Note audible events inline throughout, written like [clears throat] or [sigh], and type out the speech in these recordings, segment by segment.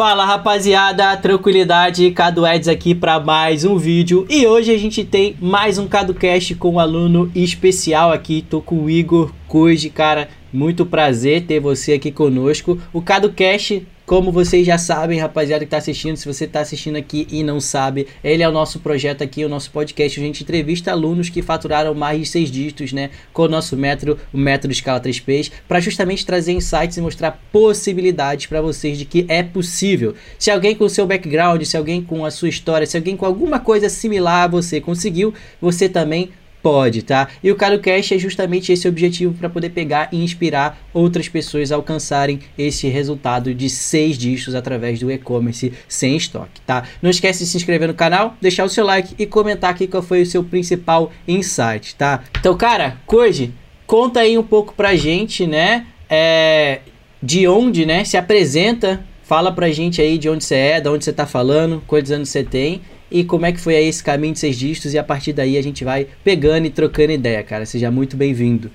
Fala rapaziada, tranquilidade, Cado Eds aqui para mais um vídeo. E hoje a gente tem mais um CadoCast com um aluno especial aqui, tô com o Igor Koji, cara, muito prazer ter você aqui conosco. O CadoCast como vocês já sabem, rapaziada que tá assistindo, se você tá assistindo aqui e não sabe, ele é o nosso projeto aqui, o nosso podcast. A gente entrevista alunos que faturaram mais de seis dígitos, né? Com o nosso método, o método escala 3Ps, para justamente trazer insights e mostrar possibilidades para vocês de que é possível. Se alguém com o seu background, se alguém com a sua história, se alguém com alguma coisa similar a você conseguiu, você também Pode, tá? E o CadoCast é justamente esse objetivo para poder pegar e inspirar outras pessoas a alcançarem esse resultado de seis dígitos através do e-commerce sem estoque, tá? Não esquece de se inscrever no canal, deixar o seu like e comentar aqui qual foi o seu principal insight, tá? Então, cara, Koji, conta aí um pouco pra gente, né? É, de onde, né? Se apresenta, fala pra gente aí de onde você é, de onde você tá falando, quantos anos você tem e como é que foi aí esse caminho de seis dígitos e a partir daí a gente vai pegando e trocando ideia, cara. Seja muito bem-vindo.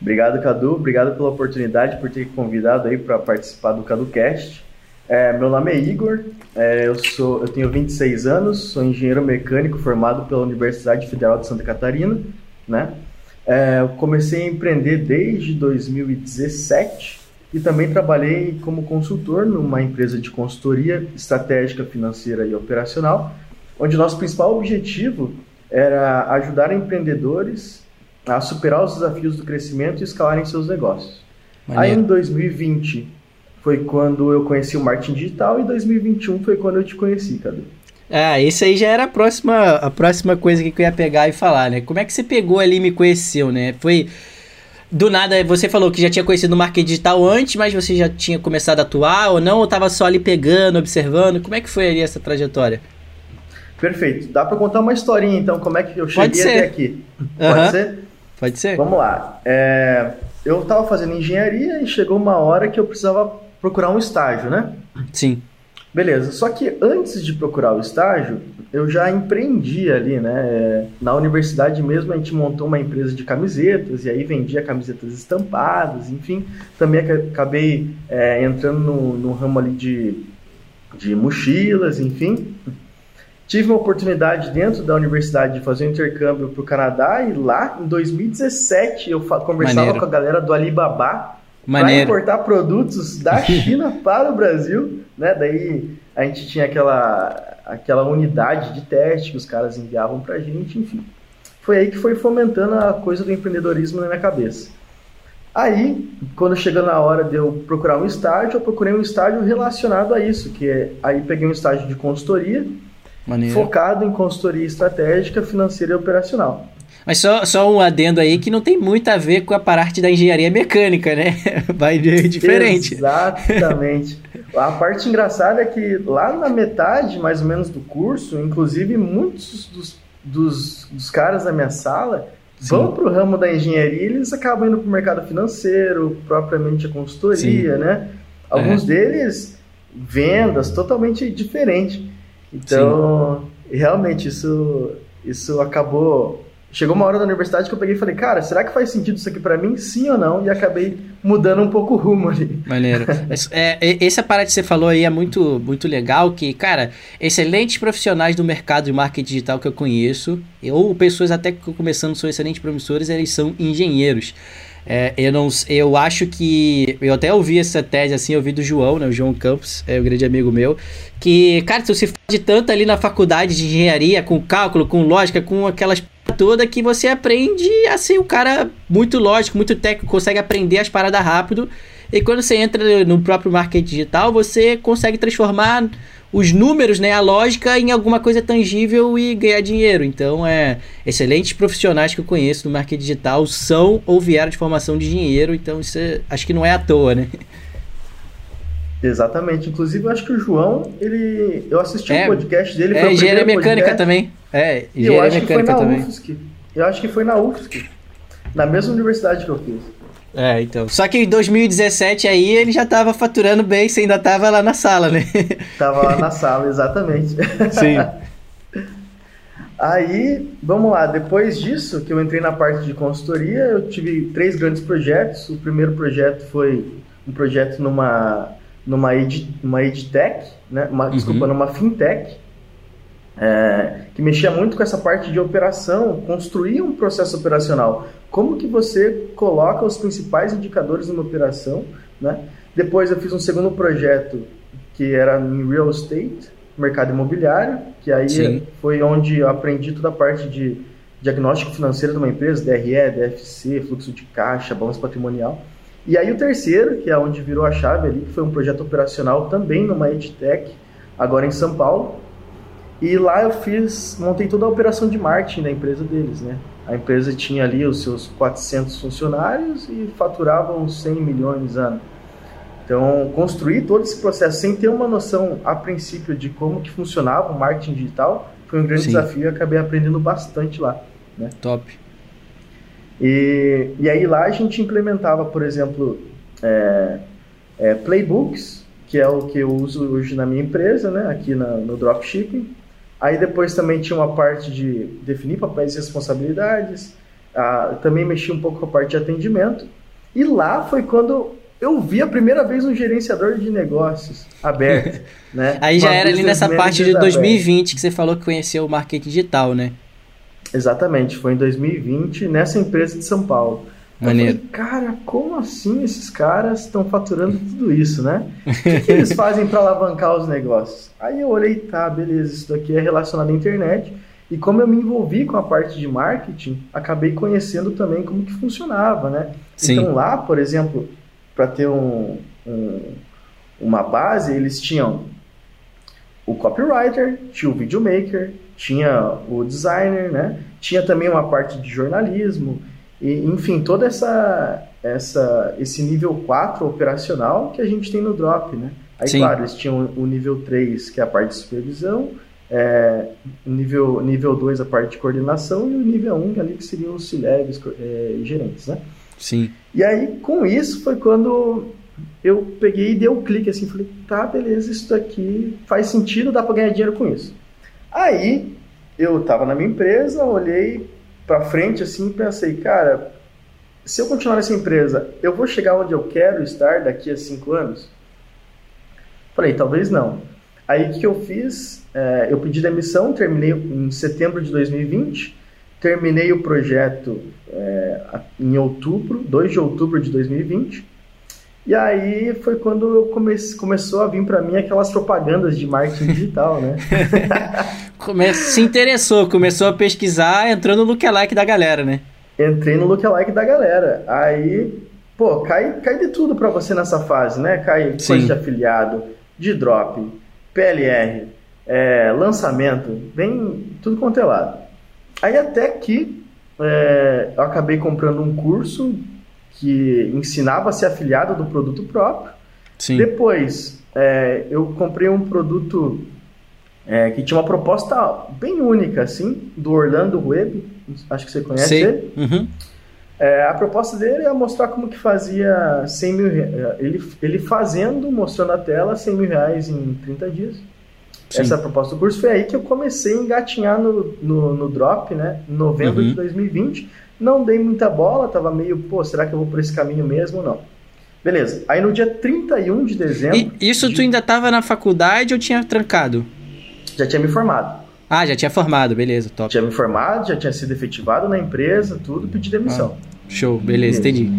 Obrigado, Cadu. Obrigado pela oportunidade, por ter convidado aí para participar do CaduCast. É, meu nome é Igor, é, eu, sou, eu tenho 26 anos, sou engenheiro mecânico formado pela Universidade Federal de Santa Catarina. Né? É, eu comecei a empreender desde 2017 e também trabalhei como consultor numa empresa de consultoria estratégica, financeira e operacional, onde nosso principal objetivo era ajudar empreendedores a superar os desafios do crescimento e escalarem seus negócios. Maneiro. Aí em 2020 foi quando eu conheci o marketing digital e 2021 foi quando eu te conheci, Cadu. Ah, isso aí já era a próxima, a próxima coisa que eu ia pegar e falar, né? Como é que você pegou ali e me conheceu, né? Foi do nada, você falou que já tinha conhecido o marketing digital antes, mas você já tinha começado a atuar ou não? Ou estava só ali pegando, observando? Como é que foi ali essa trajetória? Perfeito. Dá para contar uma historinha, então, como é que eu cheguei até aqui? Pode uhum. ser? Pode ser. Vamos lá. É, eu estava fazendo engenharia e chegou uma hora que eu precisava procurar um estágio, né? Sim. Beleza. Só que antes de procurar o estágio, eu já empreendi ali, né? Na universidade mesmo a gente montou uma empresa de camisetas e aí vendia camisetas estampadas, enfim. Também acabei é, entrando no, no, ramo ali de, de mochilas, enfim. Tive uma oportunidade dentro da universidade de fazer um intercâmbio para o Canadá e lá em 2017 eu conversava Maneiro. com a galera do Alibaba para importar produtos da [laughs] China para o Brasil, né? Daí a gente tinha aquela aquela unidade de teste que os caras enviavam pra gente, enfim. Foi aí que foi fomentando a coisa do empreendedorismo na minha cabeça. Aí, quando chegou na hora de eu procurar um estágio, eu procurei um estágio relacionado a isso, que é, aí peguei um estágio de consultoria, Maneiro. focado em consultoria estratégica, financeira e operacional. Mas só, só um adendo aí que não tem muito a ver com a parte da engenharia mecânica, né? [laughs] Vai diferente. Exatamente. a parte engraçada é que lá na metade, mais ou menos, do curso, inclusive muitos dos, dos, dos caras da minha sala Sim. vão para o ramo da engenharia e eles acabam indo para o mercado financeiro, propriamente a consultoria, Sim. né? Alguns é. deles, vendas, totalmente diferente. Então, Sim. realmente, isso, isso acabou Chegou uma hora da universidade que eu peguei e falei, cara, será que faz sentido isso aqui para mim? Sim ou não? E acabei mudando um pouco o rumo ali. Maneiro. [laughs] é, essa parada que você falou aí é muito, muito legal, que, cara, excelentes profissionais do mercado de marketing digital que eu conheço, ou pessoas até que começando são excelentes promissores, eles são engenheiros. É, eu não eu acho que eu até ouvi essa tese assim, eu ouvi do João, né, o João Campos, é um grande amigo meu, que cara, se você de tanto ali na faculdade de engenharia com cálculo, com lógica, com aquelas toda que você aprende a ser um cara muito lógico, muito técnico, consegue aprender as paradas rápido. E quando você entra no próprio marketing digital, você consegue transformar os números, né, a lógica em alguma coisa tangível e ganhar dinheiro. Então, é excelentes profissionais que eu conheço no marketing digital são ou vieram de formação de dinheiro, então isso é, acho que não é à toa, né? Exatamente. Inclusive, eu acho que o João, ele. Eu assisti é, um podcast dele. É, engenharia mecânica podcast, também. É, engenharia mecânica também. UFSC. Eu acho que foi na UFSC. Na mesma universidade que eu fiz. É, então. Só que em 2017 aí ele já tava faturando bem, você ainda tava lá na sala, né? [laughs] Tava lá na sala, exatamente. [laughs] Sim. [laughs] Aí, vamos lá, depois disso, que eu entrei na parte de consultoria, eu tive três grandes projetos. O primeiro projeto foi um projeto numa numa, ed, uma edtech, né? Uma, uhum. desculpa, numa fintech, é, que mexia muito com essa parte de operação, construir um processo operacional. Como que você coloca os principais indicadores numa operação, né? Depois eu fiz um segundo projeto que era em real estate, mercado imobiliário, que aí Sim. foi onde eu aprendi toda a parte de diagnóstico financeiro de uma empresa, DRE, DFC, fluxo de caixa, balanço patrimonial. E aí o terceiro, que é onde virou a chave ali, que foi um projeto operacional também numa EdTech, agora em São Paulo. E lá eu fiz, montei toda a operação de marketing da empresa deles, né? A empresa tinha ali os seus 400 funcionários e faturava uns 100 milhões ano. Então, construir todo esse processo sem ter uma noção a princípio de como que funcionava o marketing digital foi um grande Sim. desafio e acabei aprendendo bastante lá. Né? Top. E, e aí lá a gente implementava, por exemplo, é, é, playbooks, que é o que eu uso hoje na minha empresa, né, aqui na, no dropshipping. Aí depois também tinha uma parte de definir papéis e responsabilidades, ah, também mexi um pouco com a parte de atendimento. E lá foi quando eu vi a primeira vez um gerenciador de negócios aberto, [laughs] né? Aí já era ali nessa parte de 2020 aberto. que você falou que conheceu o marketing digital, né? Exatamente, foi em 2020 nessa empresa de São Paulo. Maneiro. Falei, cara, como assim esses caras estão faturando tudo isso, né? O que, que eles [laughs] fazem para alavancar os negócios? Aí eu olhei, tá, beleza, isso daqui é relacionado à internet. E como eu me envolvi com a parte de marketing, acabei conhecendo também como que funcionava, né? Sim. Então lá, por exemplo, para ter um, um, uma base, eles tinham o copywriter, tinha o videomaker, tinha o designer, né? Tinha também uma parte de jornalismo, e, enfim, toda essa, essa esse nível 4 operacional que a gente tem no Drop, né? Aí, Sim. claro, eles tinham o nível 3, que é a parte de supervisão, é, nível, nível 2, a parte de coordenação, e o nível 1, ali que seriam os C-Levels é, gerentes, né? Sim. E aí, com isso, foi quando eu peguei e dei um clique assim, falei, tá, beleza, isso daqui faz sentido, dá para ganhar dinheiro com isso. Aí, eu tava na minha empresa, olhei para frente assim e pensei, cara, se eu continuar nessa empresa, eu vou chegar onde eu quero estar daqui a cinco anos? Falei, talvez não. Aí, o que eu fiz? É, eu pedi demissão, terminei em setembro de 2020, terminei o projeto é, em outubro, 2 de outubro de 2020. E aí foi quando eu comece, começou a vir para mim aquelas propagandas de marketing digital, né? [laughs] Come, se interessou, começou a pesquisar, entrou no lookalike da galera, né? Entrei no lookalike da galera. Aí, pô, cai, cai de tudo para você nessa fase, né? Cai Sim. coisa de afiliado, de drop, PLR, é, lançamento, vem tudo quanto é lado. Aí até que é, eu acabei comprando um curso que ensinava a ser afiliado do produto próprio. Sim. Depois, é, eu comprei um produto é, que tinha uma proposta bem única, assim, do Orlando Web. Acho que você conhece ele. Uhum. É, a proposta dele é mostrar como que fazia 100 mil ele, ele fazendo, mostrando a tela, 100 mil reais em 30 dias. Sim. essa proposta do curso. Foi aí que eu comecei a engatinhar no, no, no drop, né? Em novembro uhum. de 2020. Não dei muita bola, tava meio, pô, será que eu vou por esse caminho mesmo ou não? Beleza. Aí no dia 31 de dezembro. E isso de... tu ainda tava na faculdade ou tinha trancado? Já tinha me formado. Ah, já tinha formado, beleza, top. Tinha me formado, já tinha sido efetivado na empresa, tudo, pedi demissão. Ah, show, beleza, entendi.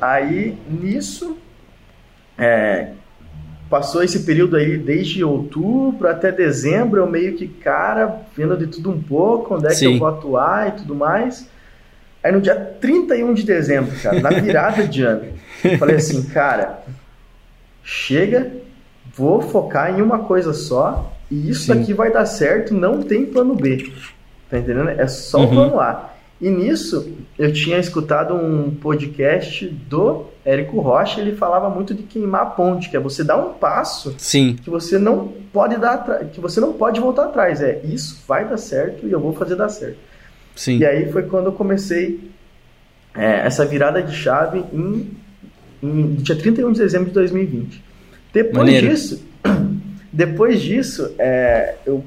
Aí, nisso, é, passou esse período aí desde outubro até dezembro, eu meio que, cara, vendo de tudo um pouco, onde é Sim. que eu vou atuar e tudo mais. Aí no dia 31 de dezembro, cara, na virada de ano, eu falei assim, cara, chega, vou focar em uma coisa só e isso Sim. aqui vai dar certo, não tem plano B. Tá entendendo? É só uhum. o plano A. E nisso, eu tinha escutado um podcast do Érico Rocha, ele falava muito de queimar a ponte, que é você dar um passo Sim. que você não pode dar que você não pode voltar atrás. É, isso vai dar certo e eu vou fazer dar certo. Sim. E aí foi quando eu comecei é, essa virada de chave em, em dia 31 de dezembro de 2020. Depois Maneiro. disso, [clears throat] depois disso, é, eu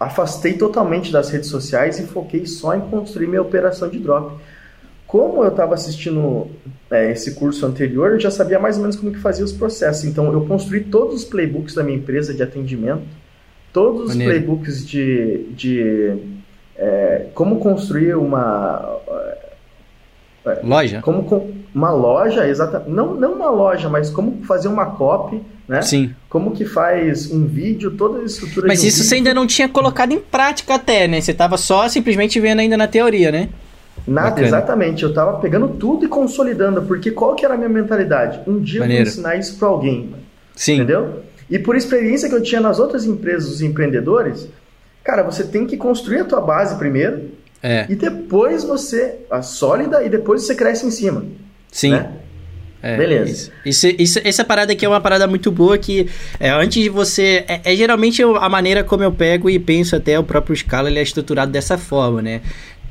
afastei totalmente das redes sociais e foquei só em construir minha operação de drop. como eu estava assistindo é, esse curso anterior, eu já sabia mais ou menos como que fazia os processos. Então, eu construí todos os playbooks da minha empresa de atendimento, todos Maneiro. os playbooks de, de é, como construir uma é, loja? Como uma loja, exata, não, não uma loja, mas como fazer uma copy, né? Sim. Como que faz um vídeo, toda a estrutura Mas um isso vídeo. você ainda não tinha colocado em prática até, né? Você estava só simplesmente vendo ainda na teoria, né? Nada, Bacana. exatamente. Eu estava pegando tudo e consolidando, porque qual que era a minha mentalidade? Um dia Maneiro. eu vou ensinar isso para alguém. Sim. Entendeu? E por experiência que eu tinha nas outras empresas, os empreendedores, cara, você tem que construir a tua base primeiro, é. E depois você, a sólida, e depois você cresce em cima. Sim. Né? É, Beleza. Isso, isso, essa parada aqui é uma parada muito boa que é, antes de você. É, é, geralmente a maneira como eu pego e penso até o próprio Scala ele é estruturado dessa forma, né?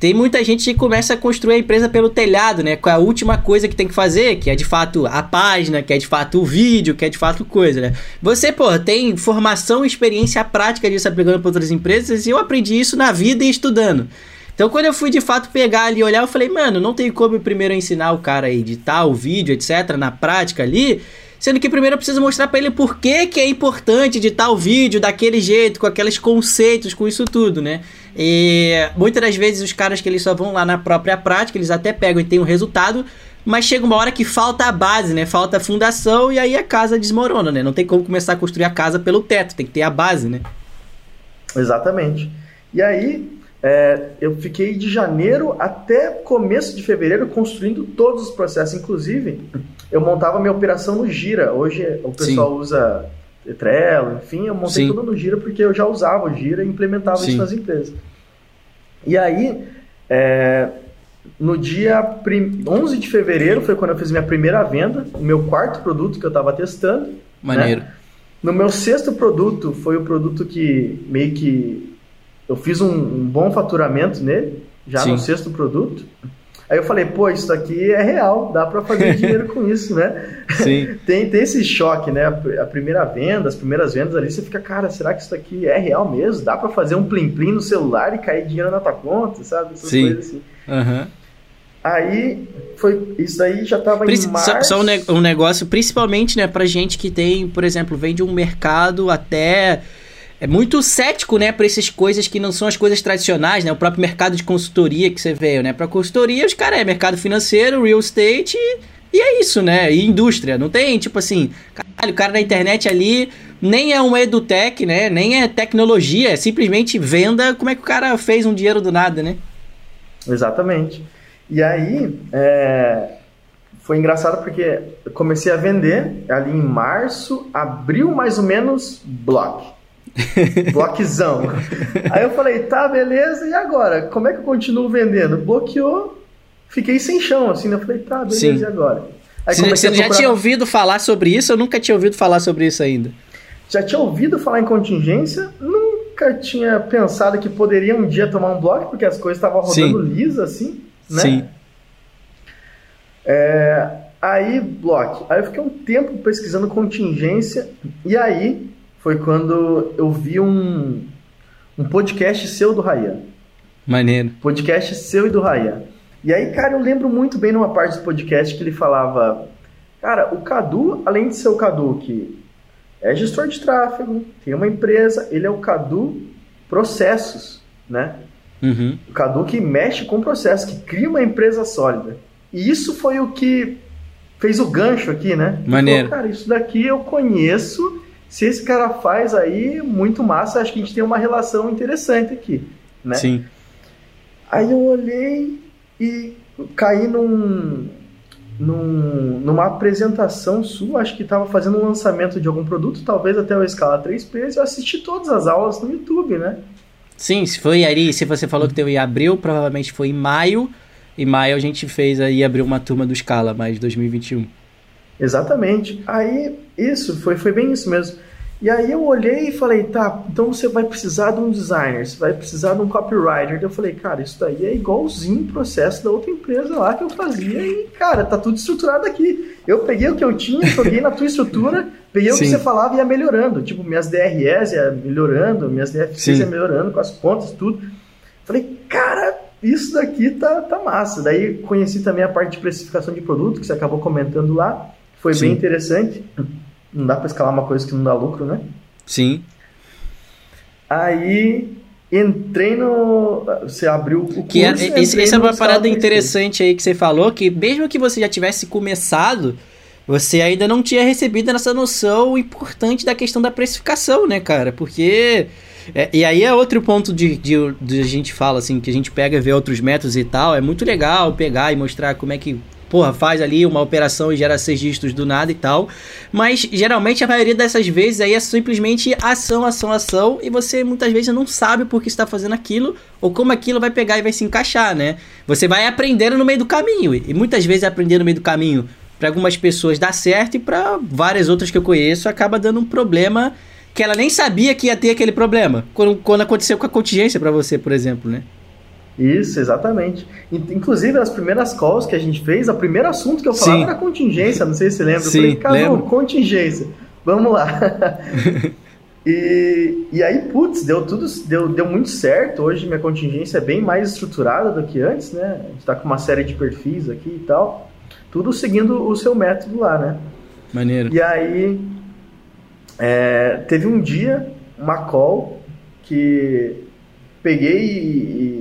Tem muita gente que começa a construir a empresa pelo telhado, né? Com a última coisa que tem que fazer, que é de fato a página, que é de fato o vídeo, que é de fato coisa, né? Você, pô, tem formação e experiência prática disso aplicando para outras empresas e eu aprendi isso na vida e estudando. Então, quando eu fui de fato pegar ali e olhar, eu falei, mano, não tem como primeiro ensinar o cara a editar o vídeo, etc., na prática ali. Sendo que primeiro eu preciso mostrar para ele por que, que é importante editar o vídeo daquele jeito, com aqueles conceitos, com isso tudo, né? E muitas das vezes os caras que eles só vão lá na própria prática, eles até pegam e tem um resultado, mas chega uma hora que falta a base, né? Falta a fundação e aí a casa desmorona, né? Não tem como começar a construir a casa pelo teto, tem que ter a base, né? Exatamente. E aí, é, eu fiquei de janeiro até começo de fevereiro construindo todos os processos. Inclusive, eu montava minha operação no Gira. Hoje o pessoal Sim. usa Trello, enfim, eu montei Sim. tudo no Gira porque eu já usava o Gira e implementava Sim. isso nas empresas. E aí, é, no dia 11 de fevereiro foi quando eu fiz minha primeira venda, o meu quarto produto que eu estava testando. Né? Maneiro. Né? No meu sexto produto foi o produto que meio que eu fiz um, um bom faturamento nele, já Sim. no sexto produto. Aí eu falei, pô, isso aqui é real, dá para fazer [laughs] dinheiro com isso, né? Sim. [laughs] tem, tem esse choque, né? A primeira venda, as primeiras vendas ali, você fica, cara, será que isso aqui é real mesmo? Dá para fazer um plim-plim no celular e cair dinheiro na tua conta, sabe? Essas Sim. coisas assim. Uhum. Aí, foi, isso aí já tava Princi em março. Só, só um, ne um negócio, principalmente, né, pra gente que tem, por exemplo, vem de um mercado até é muito cético, né, para essas coisas que não são as coisas tradicionais, né? O próprio mercado de consultoria que você veio, né? Para consultoria, os caras é mercado financeiro, real estate e é isso, né? E indústria. Não tem, tipo assim, caralho, o cara na internet ali nem é um edutech, né? Nem é tecnologia, é simplesmente venda. Como é que o cara fez um dinheiro do nada, né? Exatamente. E aí, é... foi engraçado porque eu comecei a vender ali em março, abril mais ou menos, block. [laughs] Bloquezão. Aí eu falei, tá, beleza, e agora? Como é que eu continuo vendendo? Bloqueou, fiquei sem chão, assim, né? Eu falei, tá, beleza, Sim. e agora? Aí você, você já tinha ouvido falar sobre isso? Eu nunca tinha ouvido falar sobre isso ainda. Já tinha ouvido falar em contingência, nunca tinha pensado que poderia um dia tomar um bloco, porque as coisas estavam rodando Sim. lisa, assim, né? Sim. É, aí, bloco. Aí eu fiquei um tempo pesquisando contingência, e aí foi quando eu vi um, um podcast seu do Rayan. Maneiro. Podcast seu e do Rayan. E aí, cara, eu lembro muito bem numa parte do podcast que ele falava: Cara, o Cadu, além de ser o Cadu que é gestor de tráfego, tem uma empresa, ele é o Cadu Processos, né? Uhum. O Cadu que mexe com processos, que cria uma empresa sólida. E isso foi o que fez o gancho aqui, né? Maneiro. Falou, cara, isso daqui eu conheço se esse cara faz aí, muito massa, acho que a gente tem uma relação interessante aqui, né? Sim. Aí eu olhei e caí num, num, numa apresentação sua, acho que estava fazendo um lançamento de algum produto, talvez até o Escala 3Ps, eu assisti todas as aulas no YouTube, né? Sim, se foi aí, se você falou que teve em abril, provavelmente foi em maio. Em maio a gente fez aí, abriu uma turma do Scala, mais 2021. Exatamente. Aí, isso, foi, foi bem isso mesmo. E aí eu olhei e falei, tá, então você vai precisar de um designer, você vai precisar de um copywriter. Eu falei, cara, isso daí é igualzinho o processo da outra empresa lá que eu fazia e, cara, tá tudo estruturado aqui. Eu peguei o que eu tinha, joguei na tua estrutura, peguei Sim. o que você falava e ia melhorando. Tipo, minhas DRS ia melhorando, minhas DFCs ia melhorando com as contas, tudo. Falei, cara, isso daqui tá, tá massa. Daí conheci também a parte de precificação de produto, que você acabou comentando lá. Foi Sim. bem interessante. Não dá para escalar uma coisa que não dá lucro, né? Sim. Aí entrei no. Você abriu o curso. Que é, esse, essa é uma parada interessante aí que você falou, que mesmo que você já tivesse começado, você ainda não tinha recebido essa noção importante da questão da precificação, né, cara? Porque. É, e aí é outro ponto de, de, de, a gente fala, assim, que a gente pega e vê outros métodos e tal. É muito legal pegar e mostrar como é que porra, faz ali uma operação e gera seis dígitos do nada e tal. Mas geralmente a maioria dessas vezes aí é simplesmente ação, ação, ação, e você muitas vezes não sabe por que está fazendo aquilo ou como aquilo vai pegar e vai se encaixar, né? Você vai aprendendo no meio do caminho, e muitas vezes aprender no meio do caminho para algumas pessoas dá certo e para várias outras que eu conheço acaba dando um problema que ela nem sabia que ia ter aquele problema. Quando, quando aconteceu com a contingência para você, por exemplo, né? Isso, exatamente. Inclusive, as primeiras calls que a gente fez, o primeiro assunto que eu falava Sim. era contingência, não sei se você lembra. Sim, eu falei, Cadu, contingência, vamos lá. [laughs] e, e aí, putz, deu tudo, deu, deu muito certo. Hoje minha contingência é bem mais estruturada do que antes, né? A gente tá com uma série de perfis aqui e tal. Tudo seguindo o seu método lá, né? Maneiro. E aí, é, teve um dia, uma call, que peguei e, e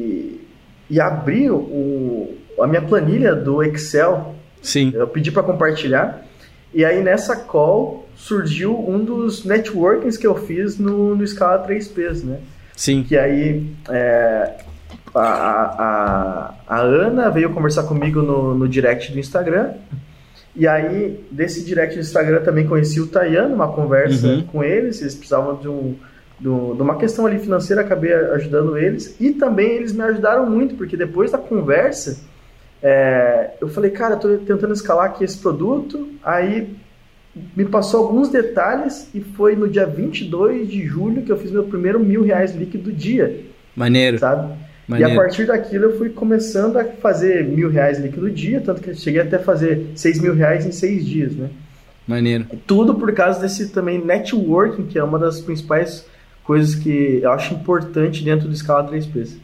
abri o, a minha planilha do Excel. Sim. Eu pedi para compartilhar. E aí nessa call surgiu um dos networkings que eu fiz no, no Scala 3Ps, né? Sim. Que aí é, a, a, a, Ana veio conversar comigo no, no direct do Instagram. E aí, desse direct do Instagram também conheci o Tayano, uma conversa uhum. com eles. Eles precisavam de um, do, de uma questão ali financeira, acabei ajudando eles. E também eles me ajudaram muito, porque depois da conversa, é, eu falei, cara, estou tentando escalar aqui esse produto. Aí me passou alguns detalhes e foi no dia 22 de julho que eu fiz meu primeiro mil reais líquido do dia. Maneiro. Sabe? Maneiro. E a partir daquilo eu fui começando a fazer mil reais líquido do dia, tanto que eu cheguei até a fazer seis mil reais em seis dias, né? Maneiro. Tudo por causa desse também networking, que é uma das principais coisas que eu acho importante dentro do Scala 3Ps.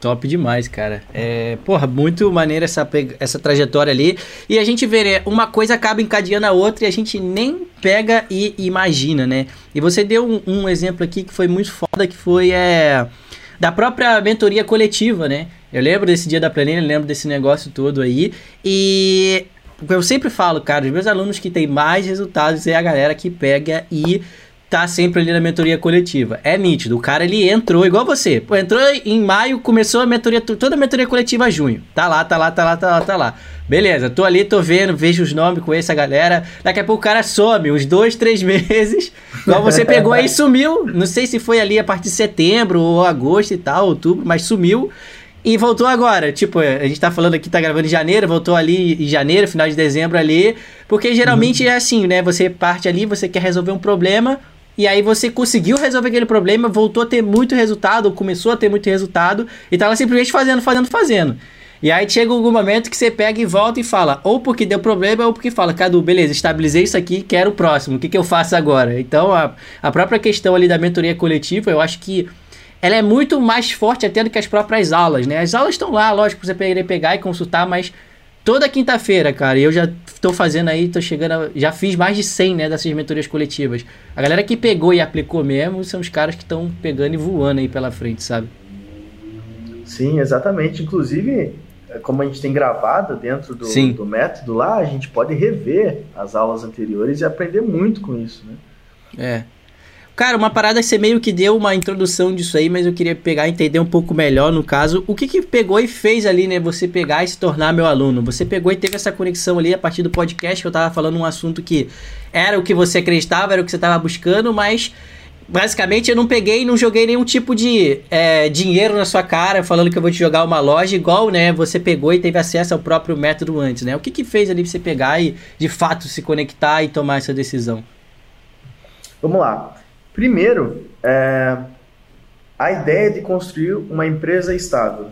Top demais, cara. É, porra, muito maneira essa, essa trajetória ali. E a gente vê, né, uma coisa acaba encadeando a outra e a gente nem pega e imagina, né? E você deu um, um exemplo aqui que foi muito foda, que foi é, da própria mentoria coletiva, né? Eu lembro desse dia da planilha, lembro desse negócio todo aí. E eu sempre falo, cara, os meus alunos que têm mais resultados é a galera que pega e tá sempre ali na mentoria coletiva. É nítido, o cara ele entrou igual você. Pô, entrou em maio, começou a mentoria, toda a mentoria coletiva junho. Tá lá, tá lá, tá lá, tá lá, tá lá. Beleza, tô ali, tô vendo, vejo os nomes, conheço a galera. Daqui a pouco o cara some, uns dois, três [laughs] meses. Igual você pegou aí sumiu. Não sei se foi ali a partir de setembro ou agosto e tal, outubro, mas sumiu. E voltou agora. Tipo, a gente tá falando aqui, tá gravando em janeiro, voltou ali em janeiro, final de dezembro ali. Porque geralmente uhum. é assim, né? Você parte ali, você quer resolver um problema, e aí você conseguiu resolver aquele problema, voltou a ter muito resultado, começou a ter muito resultado, e tava simplesmente fazendo, fazendo, fazendo. E aí chega algum momento que você pega e volta e fala, ou porque deu problema, ou porque fala, Cadu, beleza, estabilizei isso aqui, quero o próximo, o que, que eu faço agora? Então a, a própria questão ali da mentoria coletiva, eu acho que ela é muito mais forte até do que as próprias aulas, né? As aulas estão lá, lógico, você pegar e consultar, mas toda quinta-feira, cara. E eu já tô fazendo aí, tô chegando. A, já fiz mais de 100, né, dessas mentorias coletivas. A galera que pegou e aplicou mesmo são os caras que estão pegando e voando aí pela frente, sabe? Sim, exatamente. Inclusive, como a gente tem gravado dentro do, do método lá, a gente pode rever as aulas anteriores e aprender muito com isso, né? É. Cara, uma parada você meio que deu uma introdução disso aí, mas eu queria pegar e entender um pouco melhor, no caso, o que que pegou e fez ali, né, você pegar e se tornar meu aluno. Você pegou e teve essa conexão ali a partir do podcast que eu tava falando um assunto que era o que você acreditava, era o que você tava buscando, mas basicamente eu não peguei não joguei nenhum tipo de é, dinheiro na sua cara falando que eu vou te jogar uma loja igual, né, você pegou e teve acesso ao próprio método antes, né? O que que fez ali você pegar e de fato se conectar e tomar essa decisão? Vamos lá. Primeiro, é, a ideia de construir uma empresa estável.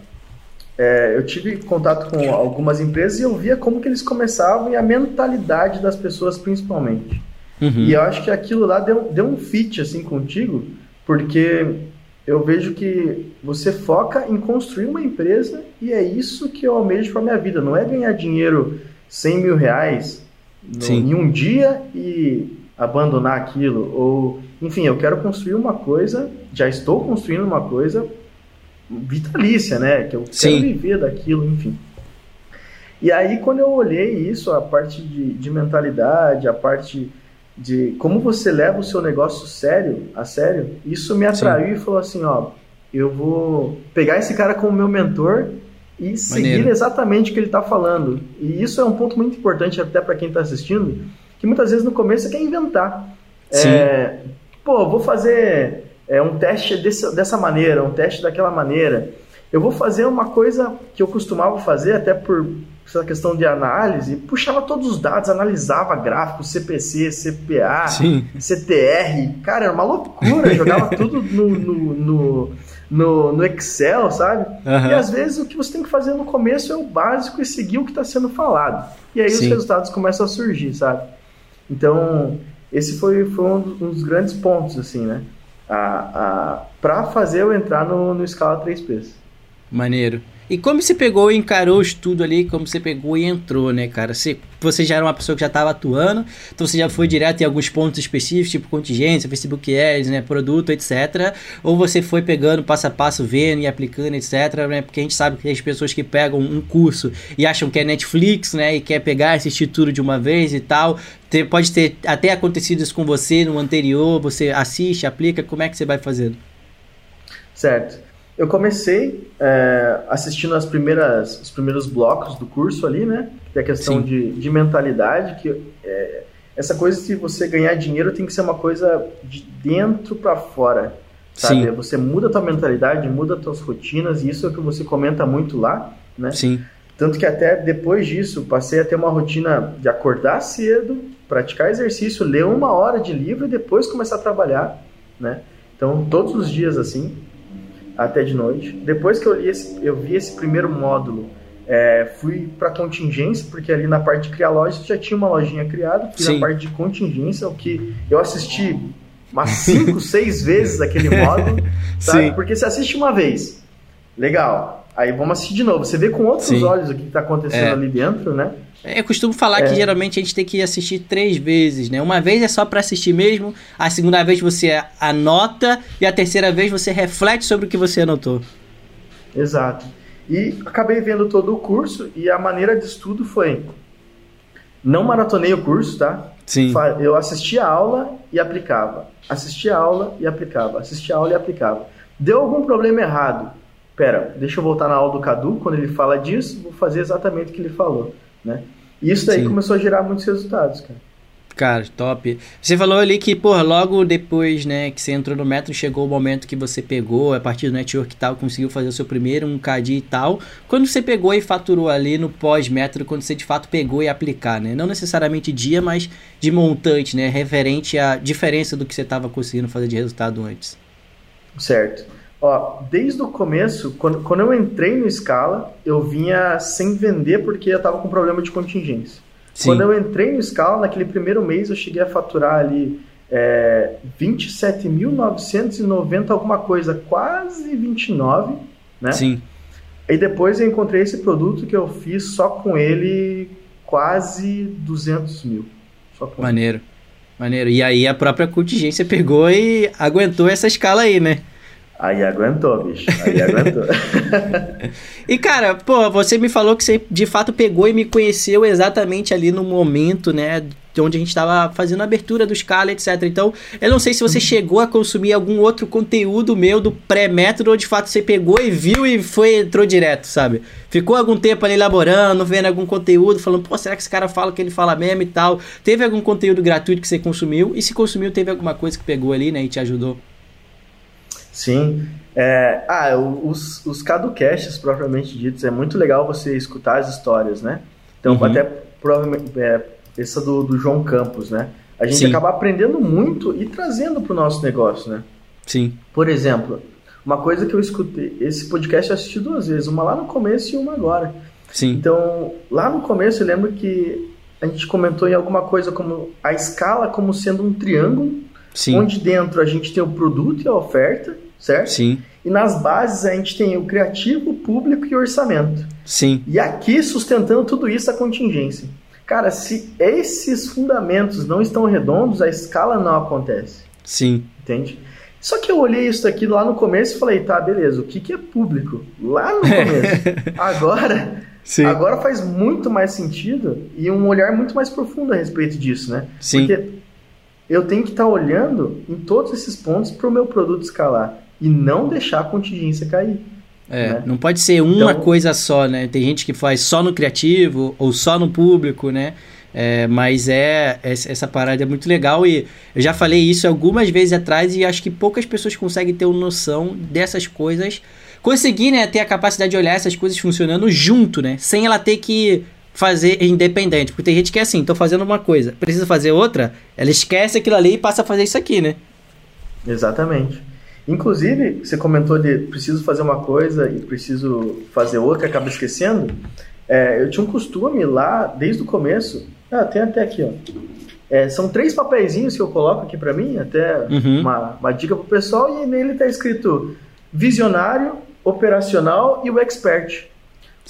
É, eu tive contato com algumas empresas e eu via como que eles começavam e a mentalidade das pessoas principalmente. Uhum. E eu acho que aquilo lá deu, deu um fit assim contigo, porque eu vejo que você foca em construir uma empresa e é isso que eu almejo para minha vida. Não é ganhar dinheiro 100 mil reais no, em um dia e abandonar aquilo. Ou, enfim, eu quero construir uma coisa, já estou construindo uma coisa vitalícia, né? Que eu Sim. quero viver daquilo, enfim. E aí, quando eu olhei isso, a parte de, de mentalidade, a parte de como você leva o seu negócio sério, a sério, isso me atraiu Sim. e falou assim, ó, eu vou pegar esse cara como meu mentor e seguir Maneiro. exatamente o que ele está falando. E isso é um ponto muito importante até para quem está assistindo, que muitas vezes no começo você quer inventar. Sim. É, pô, vou fazer é, um teste desse, dessa maneira, um teste daquela maneira. Eu vou fazer uma coisa que eu costumava fazer até por essa questão de análise, puxava todos os dados, analisava gráficos, CPC, CPA, Sim. CTR, cara, era uma loucura, jogava [laughs] tudo no, no, no, no, no Excel, sabe? Uhum. E às vezes o que você tem que fazer no começo é o básico e seguir o que está sendo falado. E aí Sim. os resultados começam a surgir, sabe? Então, esse foi, foi um, dos, um dos grandes pontos, assim, né? A, a, para fazer eu entrar no, no Scala 3Ps. Maneiro. E como você pegou e encarou o estudo ali, como você pegou e entrou, né, cara? Você, você já era uma pessoa que já estava atuando, então você já foi direto em alguns pontos específicos, tipo contingência, Facebook Ads, né, produto, etc. Ou você foi pegando passo a passo, vendo e aplicando, etc. Né? Porque a gente sabe que as pessoas que pegam um curso e acham que é Netflix, né, e quer pegar, assistir tudo de uma vez e tal, pode ter até acontecido isso com você no anterior, você assiste, aplica, como é que você vai fazendo? Certo. Eu comecei é, assistindo as primeiras, os primeiros blocos do curso ali, né? Que é a questão de, de mentalidade, que é, essa coisa de você ganhar dinheiro tem que ser uma coisa de dentro para fora, sabe? Sim. Você muda a tua mentalidade, muda as tuas rotinas, e isso é o que você comenta muito lá, né? Sim. Tanto que até depois disso, passei a ter uma rotina de acordar cedo, praticar exercício, ler uma hora de livro e depois começar a trabalhar, né? Então, todos os dias assim, até de noite. Depois que eu, li esse, eu vi esse primeiro módulo, é, fui para contingência, porque ali na parte de criar loja já tinha uma lojinha criada, fui Sim. na parte de contingência, o que eu assisti umas 5, 6 [laughs] vezes aquele módulo, sabe? Sim. Porque você assiste uma vez, legal, aí vamos assistir de novo, você vê com outros Sim. olhos o que está acontecendo é. ali dentro, né? Eu costumo falar é. que geralmente a gente tem que assistir três vezes, né? Uma vez é só para assistir mesmo, a segunda vez você anota e a terceira vez você reflete sobre o que você anotou. Exato. E acabei vendo todo o curso e a maneira de estudo foi não maratonei o curso, tá? Sim. Eu assistia a aula e aplicava. Assistia a aula e aplicava. Assistia a aula e aplicava. Deu algum problema errado? Pera, deixa eu voltar na aula do Cadu, quando ele fala disso, vou fazer exatamente o que ele falou, né? E isso daí Sim. começou a gerar muitos resultados, cara. Cara, top. Você falou ali que, pô, logo depois, né, que você entrou no método, chegou o momento que você pegou, a partir do network e tal, conseguiu fazer o seu primeiro, um KD e tal. Quando você pegou e faturou ali no pós-método, quando você de fato pegou e aplicar, né? Não necessariamente dia, mas de montante, né? Referente à diferença do que você estava conseguindo fazer de resultado antes. Certo. Ó, desde o começo, quando, quando eu entrei no Scala, eu vinha sem vender porque eu estava com problema de contingência. Sim. Quando eu entrei no Scala, naquele primeiro mês, eu cheguei a faturar ali é, 27.990 alguma coisa, quase 29, né? Sim. E depois eu encontrei esse produto que eu fiz só com ele quase 200 mil. Maneiro. Maneiro. E aí a própria contingência pegou e aguentou essa escala aí, né? Aí aguentou, bicho. Aí aguentou. [laughs] e cara, pô, você me falou que você de fato pegou e me conheceu exatamente ali no momento, né? De onde a gente estava fazendo a abertura do Scala, etc. Então, eu não sei se você chegou a consumir algum outro conteúdo meu do pré-método ou de fato você pegou e viu e foi entrou direto, sabe? Ficou algum tempo ali elaborando, vendo algum conteúdo, falando, pô, será que esse cara fala o que ele fala mesmo e tal? Teve algum conteúdo gratuito que você consumiu? E se consumiu, teve alguma coisa que pegou ali, né, e te ajudou? Sim. É, ah, os, os caducasts propriamente ditos, é muito legal você escutar as histórias, né? Então, uhum. até provavelmente, é, essa do, do João Campos, né? A gente Sim. acaba aprendendo muito e trazendo para o nosso negócio, né? Sim. Por exemplo, uma coisa que eu escutei, esse podcast eu assisti duas vezes, uma lá no começo e uma agora. Sim. Então, lá no começo eu lembro que a gente comentou em alguma coisa como a escala como sendo um triângulo, Sim. onde dentro a gente tem o produto e a oferta, certo? Sim. E nas bases a gente tem o criativo, público e orçamento. Sim. E aqui, sustentando tudo isso, a contingência. Cara, se esses fundamentos não estão redondos, a escala não acontece. Sim. Entende? Só que eu olhei isso aqui lá no começo e falei, tá, beleza, o que, que é público? Lá no [laughs] começo. Agora, Sim. agora faz muito mais sentido e um olhar muito mais profundo a respeito disso, né? Sim. Porque eu tenho que estar olhando em todos esses pontos para o meu produto escalar e não deixar a contingência cair. É, né? não pode ser uma Então- coisa só, né? Tem gente que faz só no criativo ou só no público, né? É, mas é essa essa parada é muito legal e eu já falei isso algumas vezes atrás e acho que poucas pessoas conseguem ter uma noção dessas coisas, conseguir né, ter a capacidade de olhar essas coisas funcionando junto, né? Sem ela ter que fazer independente, porque tem gente que é assim, tô fazendo uma coisa, precisa fazer outra, ela esquece aquilo ali e passa a fazer isso aqui, né? Exatamente. Inclusive, você comentou de preciso fazer uma coisa e preciso fazer outra, acaba esquecendo. É, eu tinha um costume lá, desde o começo. Ah, tem até aqui, ó. É, são três papeizinhos que eu coloco aqui para mim, até Uhum. uma, uma dica pro pessoal, e nele tá escrito visionário, operacional e o expert.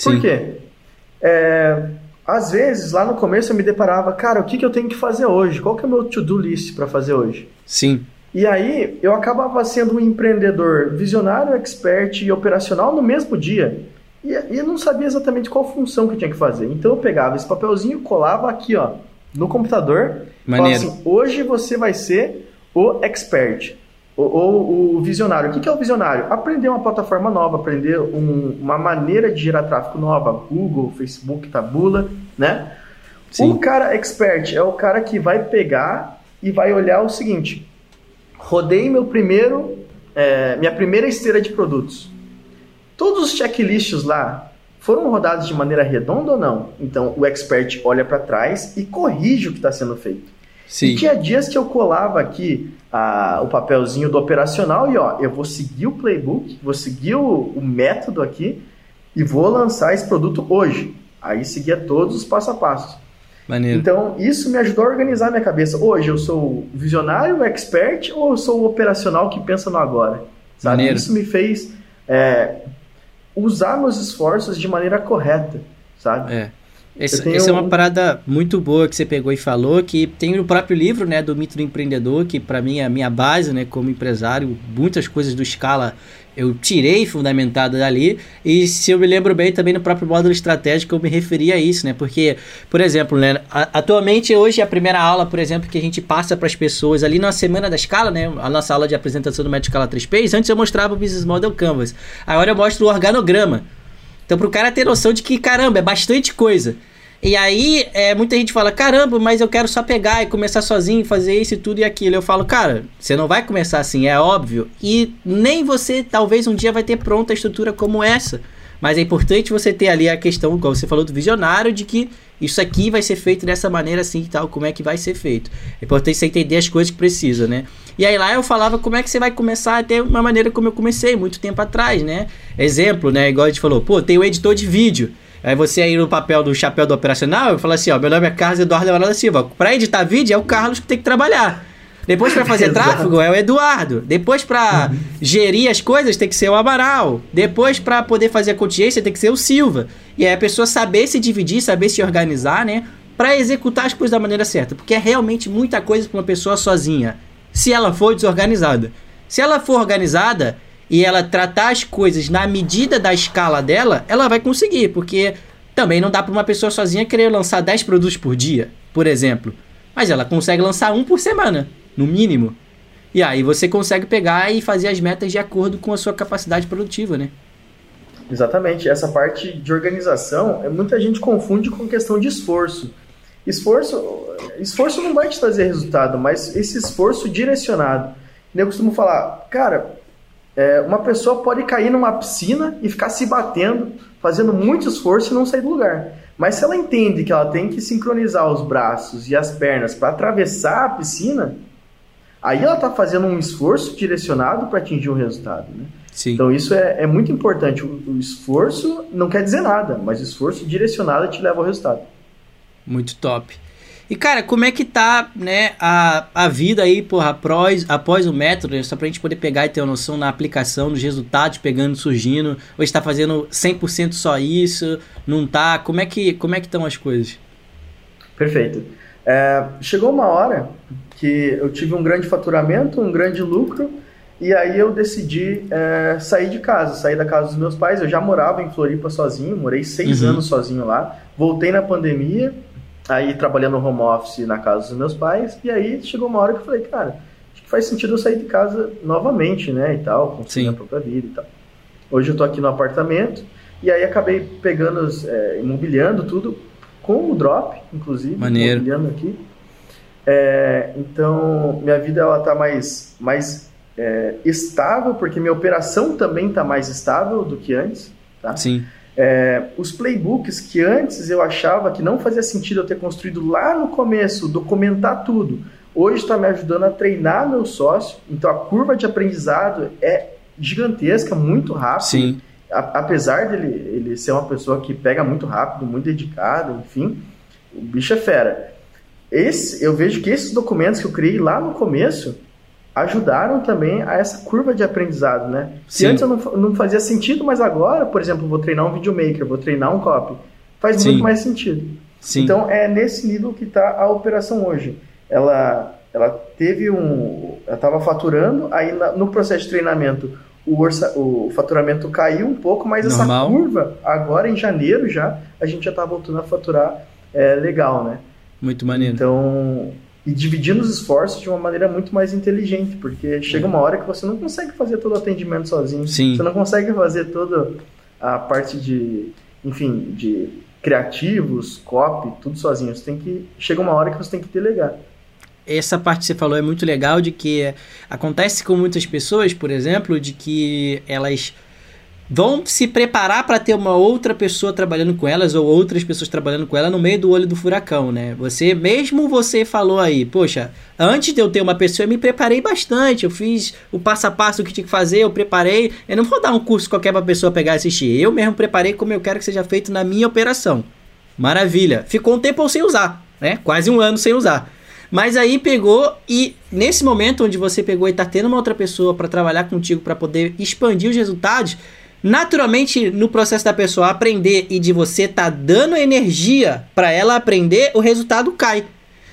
Por Sim. quê? É, às vezes, lá no começo eu me deparava, cara, o que, que eu tenho que fazer hoje? Qual que é o meu to-do list para fazer hoje? Sim. E aí eu acabava sendo um empreendedor visionário, expert e operacional no mesmo dia. E, e eu não sabia exatamente qual função que eu tinha que fazer. Então eu pegava esse papelzinho, colava aqui, ó, no computador. falava Maneiro. assim, hoje você vai ser o expert. Ou, o visionário. O que que é o visionário? Aprender uma plataforma nova, aprender um- uma maneira de gerar tráfego nova. Google, Facebook, Tabula, né? Sim. O cara expert é o cara que vai pegar e vai olhar o seguinte: rodei meu primeiro, é, minha primeira esteira de produtos. Todos os checklists lá foram rodados de maneira redonda ou não? Então o expert olha para trás e corrige o que está sendo feito. Sim. E tinha dias que eu colava aqui a- o papelzinho do operacional e ó, eu vou seguir o playbook, vou seguir o, o método aqui e vou lançar esse produto hoje. Aí seguia todos os passo a passo. Maneiro. Então, isso me ajudou a organizar minha cabeça. Hoje eu sou visionário, expert, ou eu sou o operacional que pensa no agora? Sabe? Maneiro. Isso me fez é, usar meus esforços de maneira correta, sabe? É. Esse, tenho essa é uma um- parada muito boa que você pegou e falou, que tem no próprio livro, né, do Mito do Empreendedor, que para mim é a minha base, né, como empresário, muitas coisas do Scala eu tirei fundamentado dali, e se eu me lembro bem, também no próprio módulo estratégico eu me referi a isso, né, porque, por exemplo, né, atualmente hoje a primeira aula, por exemplo, que a gente passa para as pessoas ali na semana da escala, né, a nossa aula de apresentação do Método Scala 3Ps, antes eu mostrava o Business Model Canvas, agora eu mostro o organograma, então, pro cara ter noção de que, caramba, é bastante coisa. E aí, é, muita gente fala, caramba, mas eu quero só pegar e começar sozinho, fazer isso e tudo e aquilo. Eu falo, cara, você não vai começar assim, é óbvio. E nem você, talvez, um dia vai ter pronta a estrutura como essa. Mas é importante você ter ali a questão, como você falou, do visionário, de que isso aqui vai ser feito dessa maneira assim e tal, como é que vai ser feito. É importante você entender as coisas que precisa, né? E aí lá eu falava como é que você vai começar a ter uma maneira como eu comecei, muito tempo atrás, né? Exemplo, né? Igual a gente falou, pô, tem o editor de vídeo. Aí você aí no papel do chapéu do operacional, eu falo assim, ó, meu nome é Carlos Eduardo Leonardo da Silva. Pra editar vídeo é o Carlos que tem que trabalhar. Depois pra fazer [laughs] tráfego é o Eduardo. Depois pra gerir as coisas tem que ser o Amaral. Depois pra poder fazer a contingência tem que ser o Silva. E aí a pessoa saber se dividir, saber se organizar, né? Pra executar as coisas da maneira certa. Porque é realmente muita coisa pra uma pessoa sozinha. Se ela for desorganizada. Se ela for organizada e ela tratar as coisas na medida da escala dela, ela vai conseguir. Porque também não dá pra uma pessoa sozinha querer lançar 10 produtos por dia, por exemplo. Mas ela consegue lançar um por semana, no mínimo. E aí você consegue pegar e fazer as metas de acordo com a sua capacidade produtiva, né? Exatamente. Essa parte de organização, é, muita gente confunde com questão de esforço. Esforço, esforço não vai te trazer resultado, mas esse esforço direcionado. Eu costumo falar, cara, é, uma pessoa pode cair numa piscina e ficar se batendo, fazendo muito esforço e não sair do lugar. Mas se ela entende que ela tem que sincronizar os braços e as pernas para atravessar a piscina, aí ela está fazendo um esforço direcionado para atingir um resultado. Né? Sim. Então isso é, é muito importante. O, o esforço não quer dizer nada, mas o esforço direcionado te leva ao resultado. Muito top. E, cara, como é que tá, né, a, a vida aí, porra, após, após o método, né, só pra gente poder pegar e ter uma noção na aplicação, nos resultados pegando, surgindo, ou está fazendo 100% só isso, não tá? Como é que como é que estão as coisas? Perfeito. É, chegou uma hora que eu tive um grande faturamento, um grande lucro, e aí eu decidi é, sair de casa, sair da casa dos meus pais. Eu já morava em Floripa sozinho, morei seis uhum. anos sozinho lá. Voltei na pandemia, aí trabalhando no home office na casa dos meus pais. E aí chegou uma hora que eu falei, cara, acho que faz sentido eu sair de casa novamente, né? E tal, construir a própria vida e tal. Hoje eu tô aqui no apartamento. E aí acabei pegando, é, imobiliando tudo com o drop, inclusive, Maneiro. imobiliando aqui. É, então, minha vida ela tá mais, mais é, estável, porque minha operação também está mais estável do que antes. Tá? Sim. É, os playbooks que antes eu achava que não fazia sentido eu ter construído lá no começo, documentar tudo, hoje está me ajudando a treinar meu sócio. Então a curva de aprendizado é gigantesca, muito rápido. Sim. A, apesar dele ele ser uma pessoa que pega muito rápido, muito dedicada, enfim, o bicho é fera. Esse, eu vejo que esses documentos que eu criei lá no começo ajudaram também a essa curva de aprendizado, né? Sim. Se antes eu não, não fazia sentido, mas agora, por exemplo, vou treinar um videomaker, vou treinar um copy, faz Sim. muito mais sentido. Sim. Então é nesse nível que está a operação hoje. Ela, ela teve um, ela estava faturando, aí na, no processo de treinamento o, orça, o faturamento caiu um pouco, mas Normal. essa curva agora em janeiro já a gente já está voltando a faturar é, legal, né? Muito maneiro. Então e dividindo os esforços de uma maneira muito mais inteligente, porque chega uma hora que você não consegue fazer todo o atendimento sozinho. Sim. Você não consegue fazer toda a parte de, enfim, de criativos, copy, tudo sozinho. Você tem que chega uma hora que você tem que delegar. Essa parte que você falou é muito legal de que acontece com muitas pessoas, por exemplo, de que elas vão se preparar para ter uma outra pessoa trabalhando com elas ou outras pessoas trabalhando com ela no meio do olho do furacão, né? Você mesmo você falou aí, poxa, antes de eu ter uma pessoa eu me preparei bastante, eu fiz o passo a passo que tinha que fazer, eu preparei, eu não vou dar um curso qualquer para pessoa pegar e assistir, eu mesmo preparei como eu quero que seja feito na minha operação. Maravilha. Ficou um tempo sem usar, né? Quase um ano sem usar. Mas aí pegou e nesse momento onde você pegou e tá tendo uma outra pessoa para trabalhar contigo para poder expandir os resultados, Naturalmente, no processo da pessoa aprender e de você tá dando energia para ela aprender, o resultado cai.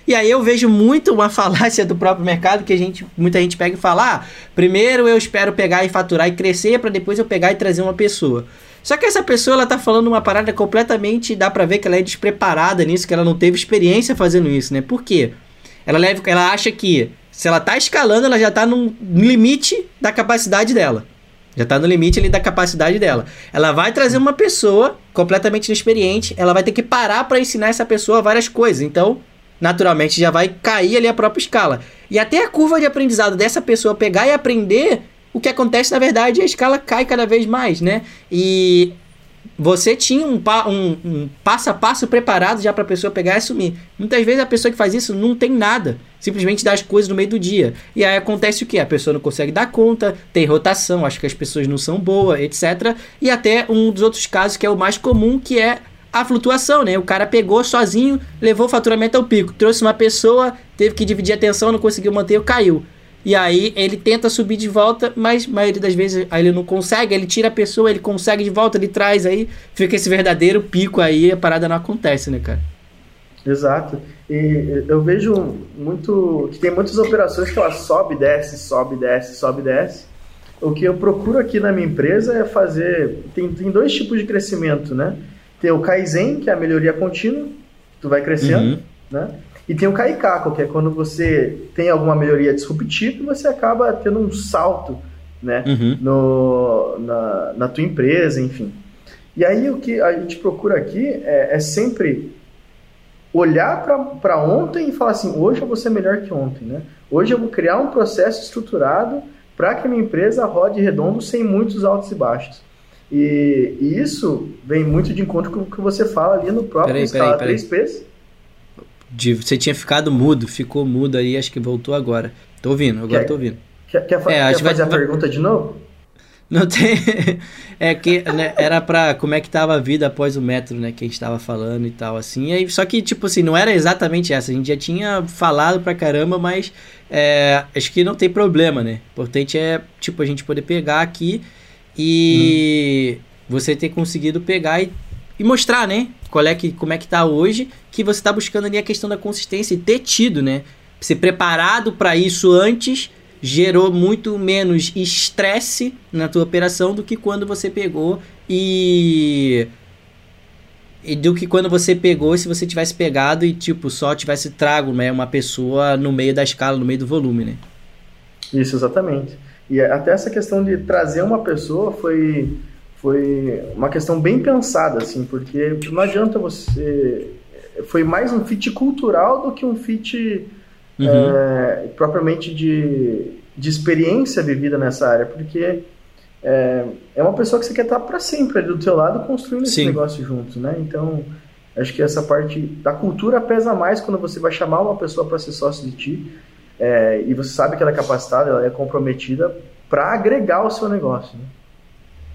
E aí eu vejo muito uma [laughs] falácia do próprio mercado que a gente, muita gente pega e fala: ah, primeiro eu espero pegar e faturar e crescer para depois eu pegar e trazer uma pessoa. Só que essa pessoa ela tá falando uma parada completamente, dá para ver que ela é despreparada nisso, que ela não teve experiência fazendo isso, né? Por quê? Ela leva, ela acha que se ela tá escalando, ela já tá no limite da capacidade dela. Já está no limite ali da capacidade dela. Ela vai trazer uma pessoa completamente inexperiente, ela vai ter que parar para ensinar essa pessoa várias coisas. Então, naturalmente, já vai cair ali a própria escala. E até a curva de aprendizado dessa pessoa pegar e aprender, o que acontece na verdade, a escala cai cada vez mais, né? E você tinha um, um, um passo a passo preparado já para a pessoa pegar e assumir. Muitas vezes a pessoa que faz isso não tem nada, simplesmente dá as coisas no meio do dia. E aí acontece o que? A pessoa não consegue dar conta, tem rotação, acho que as pessoas não são boas, etc. E até um dos outros casos que é o mais comum, que é a flutuação, né? O cara pegou sozinho, levou o faturamento ao pico, trouxe uma pessoa, teve que dividir a atenção, não conseguiu manter, caiu. E aí ele tenta subir de volta, mas a maioria das vezes ele não consegue, ele tira a pessoa, ele consegue de volta, ele traz aí, fica esse verdadeiro pico aí, a parada não acontece, né, cara? Exato. E eu vejo muito que tem muitas operações que ela sobe, desce, sobe, desce, sobe, desce. O que eu procuro aqui na minha empresa é fazer. Tem, tem dois tipos de crescimento, né? Tem o Kaizen, que é a melhoria contínua, tu vai crescendo, uhum. né? E tem o Kaikako, que é quando você tem alguma melhoria disruptiva e você acaba tendo um salto né, uhum. no, na, na tua empresa, enfim. E aí o que a gente procura aqui é, é sempre olhar para ontem e falar assim, hoje eu vou ser melhor que ontem, né? Hoje eu vou criar um processo estruturado para que a minha empresa rode redondo sem muitos altos e baixos. E, e, isso vem muito de encontro com o que você fala ali no próprio peraí, escala peraí, peraí. 3Ps, de, você tinha ficado mudo, ficou mudo aí, acho que voltou agora. Tô ouvindo, agora quer, tô ouvindo. Quer, quer, é, quer fazer vai, a pergunta de novo? Não tem. [laughs] É que né, era pra como é que tava a vida após o metro, né? Que a gente tava falando e tal, assim. E aí, só que, tipo assim, não era exatamente essa. A gente já tinha falado pra caramba, mas é, acho que não tem problema, né? O importante é, tipo, a gente poder pegar aqui e hum. você ter conseguido pegar e, e mostrar, né? Qual é que, como é que tá hoje, que você tá buscando ali a questão da consistência e ter tido, né? Ser preparado para isso antes gerou muito menos estresse na tua operação do que quando você pegou e e do que quando você pegou se você tivesse pegado e tipo só tivesse trago né, uma pessoa no meio da escala no meio do volume né isso exatamente e até essa questão de trazer uma pessoa foi foi uma questão bem pensada assim porque não adianta você foi mais um fit cultural do que um fit uhum. é, propriamente de, de experiência vivida nessa área, porque é, é uma pessoa que você quer estar para sempre ali do teu lado construindo Sim. esse negócio juntos, né? Então, acho que essa parte da cultura pesa mais quando você vai chamar uma pessoa para ser sócio de ti é, e você sabe que ela é capacitada, ela é comprometida para agregar o seu negócio, né?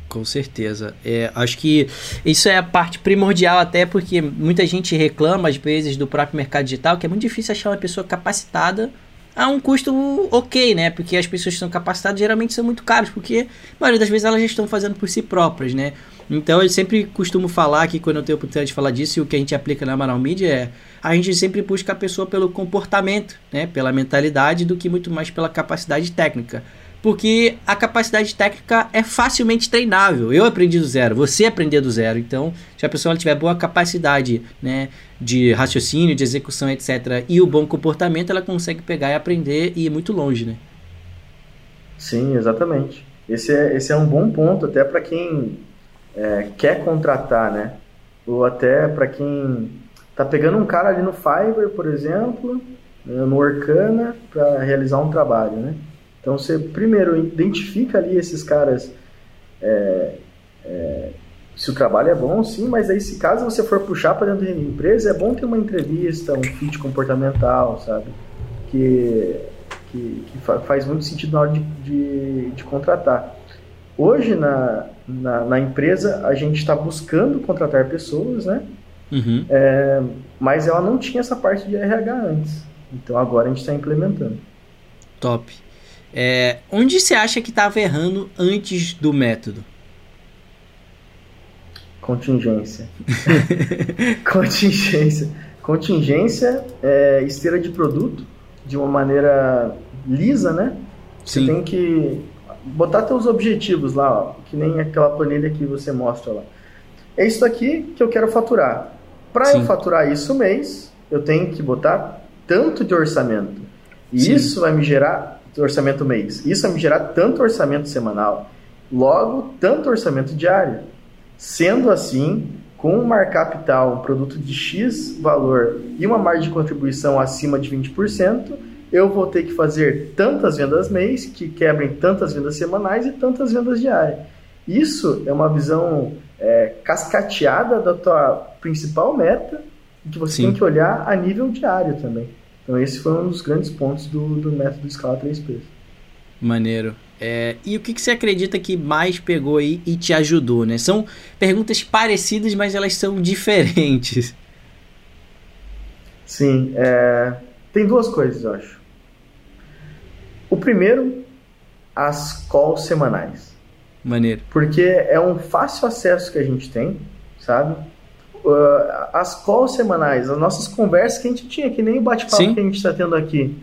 Com certeza. É, acho que isso é a parte primordial, até porque muita gente reclama, às vezes, do próprio mercado digital, que é muito difícil achar uma pessoa capacitada a um custo ok, né? Porque as pessoas que são capacitadas geralmente são muito caras, porque a maioria das vezes elas já estão fazendo por si próprias, né? Então eu sempre costumo falar que quando eu tenho a oportunidade de falar disso, e o que a gente aplica na Amaral Media é a gente sempre busca a pessoa pelo comportamento, né? Pela mentalidade, do que muito mais pela capacidade técnica porque a capacidade técnica é facilmente treinável. Eu aprendi do zero, você aprendeu do zero. Então, se a pessoa tiver boa capacidade né, de raciocínio, de execução, etc., e o bom comportamento, ela consegue pegar e aprender e ir muito longe, né? Sim, exatamente. Esse é, esse é um bom ponto até para quem é, quer contratar, né? Ou até para quem tá pegando um cara ali no Fiverr, por exemplo, no Orkana, para realizar um trabalho, né? Então você primeiro identifica ali esses caras é, é, se o trabalho é bom, sim, mas aí se caso você for puxar para dentro da empresa, é bom ter uma entrevista, um fit comportamental, sabe? Que, que, que faz muito sentido na hora de, de, de contratar. Hoje na, na, na, empresa a gente está buscando contratar pessoas, né? Uhum. É, mas ela não tinha essa parte de RH antes. Então agora a gente está implementando. Top. É, onde você acha que estava errando antes do método? Contingência. [laughs] Contingência. Contingência é esteira de produto de uma maneira lisa, né? Sim. Você tem que botar seus objetivos lá, ó, que nem aquela planilha que você mostra lá. É isso aqui que eu quero faturar. Para eu faturar isso mês, eu tenho que botar tanto de orçamento. E Sim. isso vai me gerar orçamento mês. Isso vai me gerar tanto orçamento semanal, logo tanto orçamento diário. Sendo assim, com um markup tal, um produto de X valor e uma margem de contribuição acima de 20%, eu vou ter que fazer tantas vendas mês, que quebrem tantas vendas semanais e tantas vendas diárias. Isso é uma visão é, cascateada da tua principal meta, que você Sim. tem que olhar a nível diário também. Então esse foi um dos grandes pontos do, do método escala 3P. Maneiro. É, e o que, que você acredita que mais pegou aí e te ajudou, né? São perguntas parecidas, mas elas são diferentes. Sim, é, tem duas coisas, eu acho. O primeiro, as calls semanais. Maneiro. Porque é um fácil acesso que a gente tem, sabe? Uh, as calls semanais, as nossas conversas que a gente tinha, que nem o bate-papo que a gente está tendo aqui.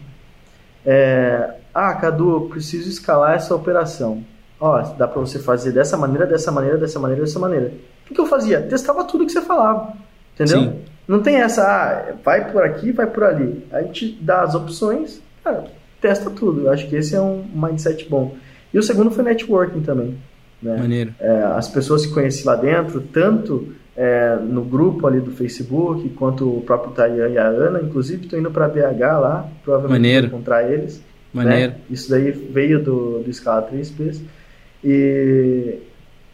É, ah, Cadu, preciso escalar essa operação. Ó, dá para você fazer dessa maneira, dessa maneira, dessa maneira, dessa maneira. O que, que eu fazia? Testava tudo que você falava. Entendeu? Sim. Não tem essa, ah, vai por aqui, vai por ali. A gente dá as opções, cara, testa tudo. Eu acho que esse é um mindset bom. E o segundo foi networking também. Né? Maneiro. É, as pessoas que conheci lá dentro, tanto é, no grupo ali do Facebook, quanto o próprio Tayan e a Ana. Inclusive, estou indo para BH lá, provavelmente Maneiro. vou encontrar eles. Né? Maneiro. Né? Isso daí veio do, do Scala 3Ps. E,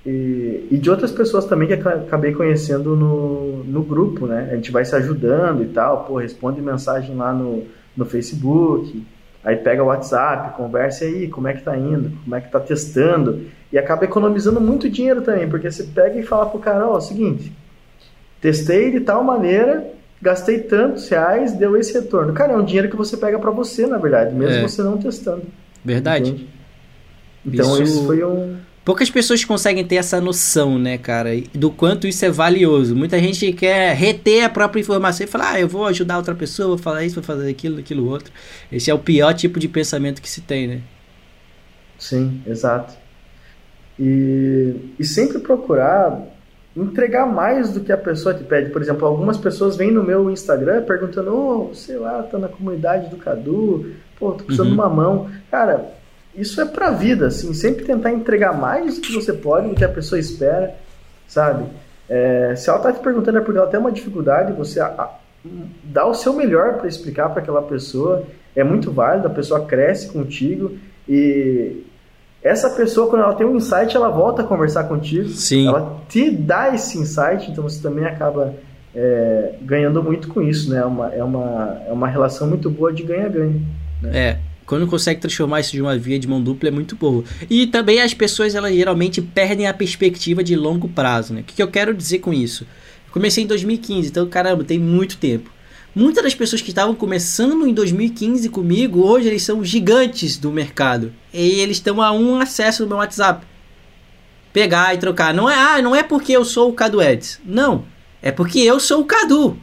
e, e, de outras pessoas também que acabei conhecendo no, no grupo, né? A gente vai se ajudando e tal, pô, responde mensagem lá no, no Facebook. Aí pega o WhatsApp, conversa aí, como é que tá indo, como é que tá testando, e acaba economizando muito dinheiro também, porque você pega e fala pro cara, ó, oh, é seguinte, testei de tal maneira, gastei tantos reais, deu esse retorno. Cara, é um dinheiro que você pega para você, na verdade, mesmo é. você não testando. Verdade. Entende? Então isso... isso foi um Poucas pessoas conseguem ter essa noção, né, cara, do quanto isso é valioso. Muita gente quer reter a própria informação e falar, ah, eu vou ajudar outra pessoa, vou falar isso, vou fazer aquilo, aquilo outro. Esse é o pior tipo de pensamento que se tem, né? Sim, exato. E, e sempre procurar entregar mais do que a pessoa te pede. Por exemplo, algumas pessoas vêm no meu Instagram perguntando, oh, sei lá, tá na comunidade do Cadu, pô, tô precisando uhum. de uma mão. Cara, isso é pra vida, assim, sempre tentar entregar mais do que você pode, do que a pessoa espera, sabe? É, se ela tá te perguntando é porque ela tem uma dificuldade, você a, a, dá o seu melhor para explicar para aquela pessoa, é muito válido, a pessoa cresce contigo e essa pessoa, quando ela tem um insight, ela volta a conversar contigo, Sim. ela te dá esse insight, então você também acaba é, ganhando muito com isso, né? É uma, é, uma, é uma relação muito boa de ganha-ganha. Né? É, quando consegue transformar isso de uma via de mão dupla é muito boa. E também as pessoas elas geralmente perdem a perspectiva de longo prazo, né? O que, que eu quero dizer com isso? Eu comecei em 2015, então caramba, tem muito tempo. Muitas das pessoas que estavam começando em 2015 comigo, hoje eles são gigantes do mercado. E eles estão a um acesso no meu WhatsApp. Pegar e trocar. Não é, ah, não é porque eu sou o Cadu Eds. Não. É porque eu sou o Cadu.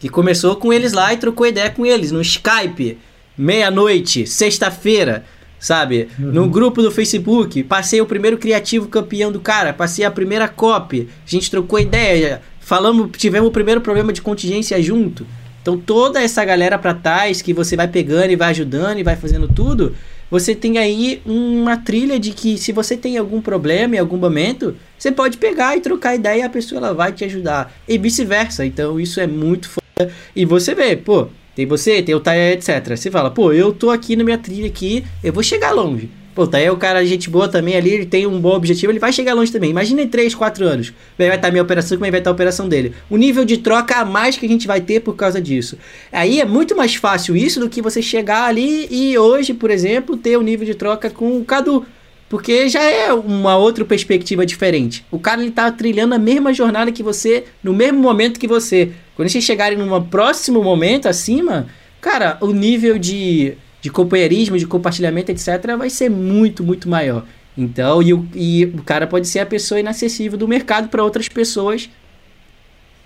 Que começou com eles lá e trocou ideia com eles no Skype meia-noite, sexta-feira, sabe? Uhum. No grupo do Facebook, passei o primeiro criativo campeão do cara, passei a primeira copy, a gente trocou ideia, falamos, tivemos o primeiro problema de contingência junto. Então toda essa galera para trás que você vai pegando e vai ajudando e vai fazendo tudo, você tem aí uma trilha de que se você tem algum problema em algum momento, você pode pegar e trocar ideia e a pessoa ela vai te ajudar. E vice-versa. Então isso é muito foda. E você vê, pô, tem você, tem o Taia, etc. Você fala, pô, eu tô aqui na minha trilha aqui, eu vou chegar longe. Pô, Taia é o cara gente boa também ali, ele tem um bom objetivo, ele vai chegar longe também. Imagina em 3, 4 anos. Vai estar a minha operação, como vai estar a operação dele. O nível de troca a mais que a gente vai ter por causa disso. Aí é muito mais fácil isso do que você chegar ali e hoje, por exemplo, ter o um nível de troca com o Cadu. Porque já é uma outra perspectiva diferente. O cara ele tá trilhando a mesma jornada que você, no mesmo momento que você. Quando vocês chegarem num próximo momento acima, cara, o nível de, de companheirismo, de compartilhamento, etc., vai ser muito, muito maior. Então, e o, e o cara pode ser a pessoa inacessível do mercado para outras pessoas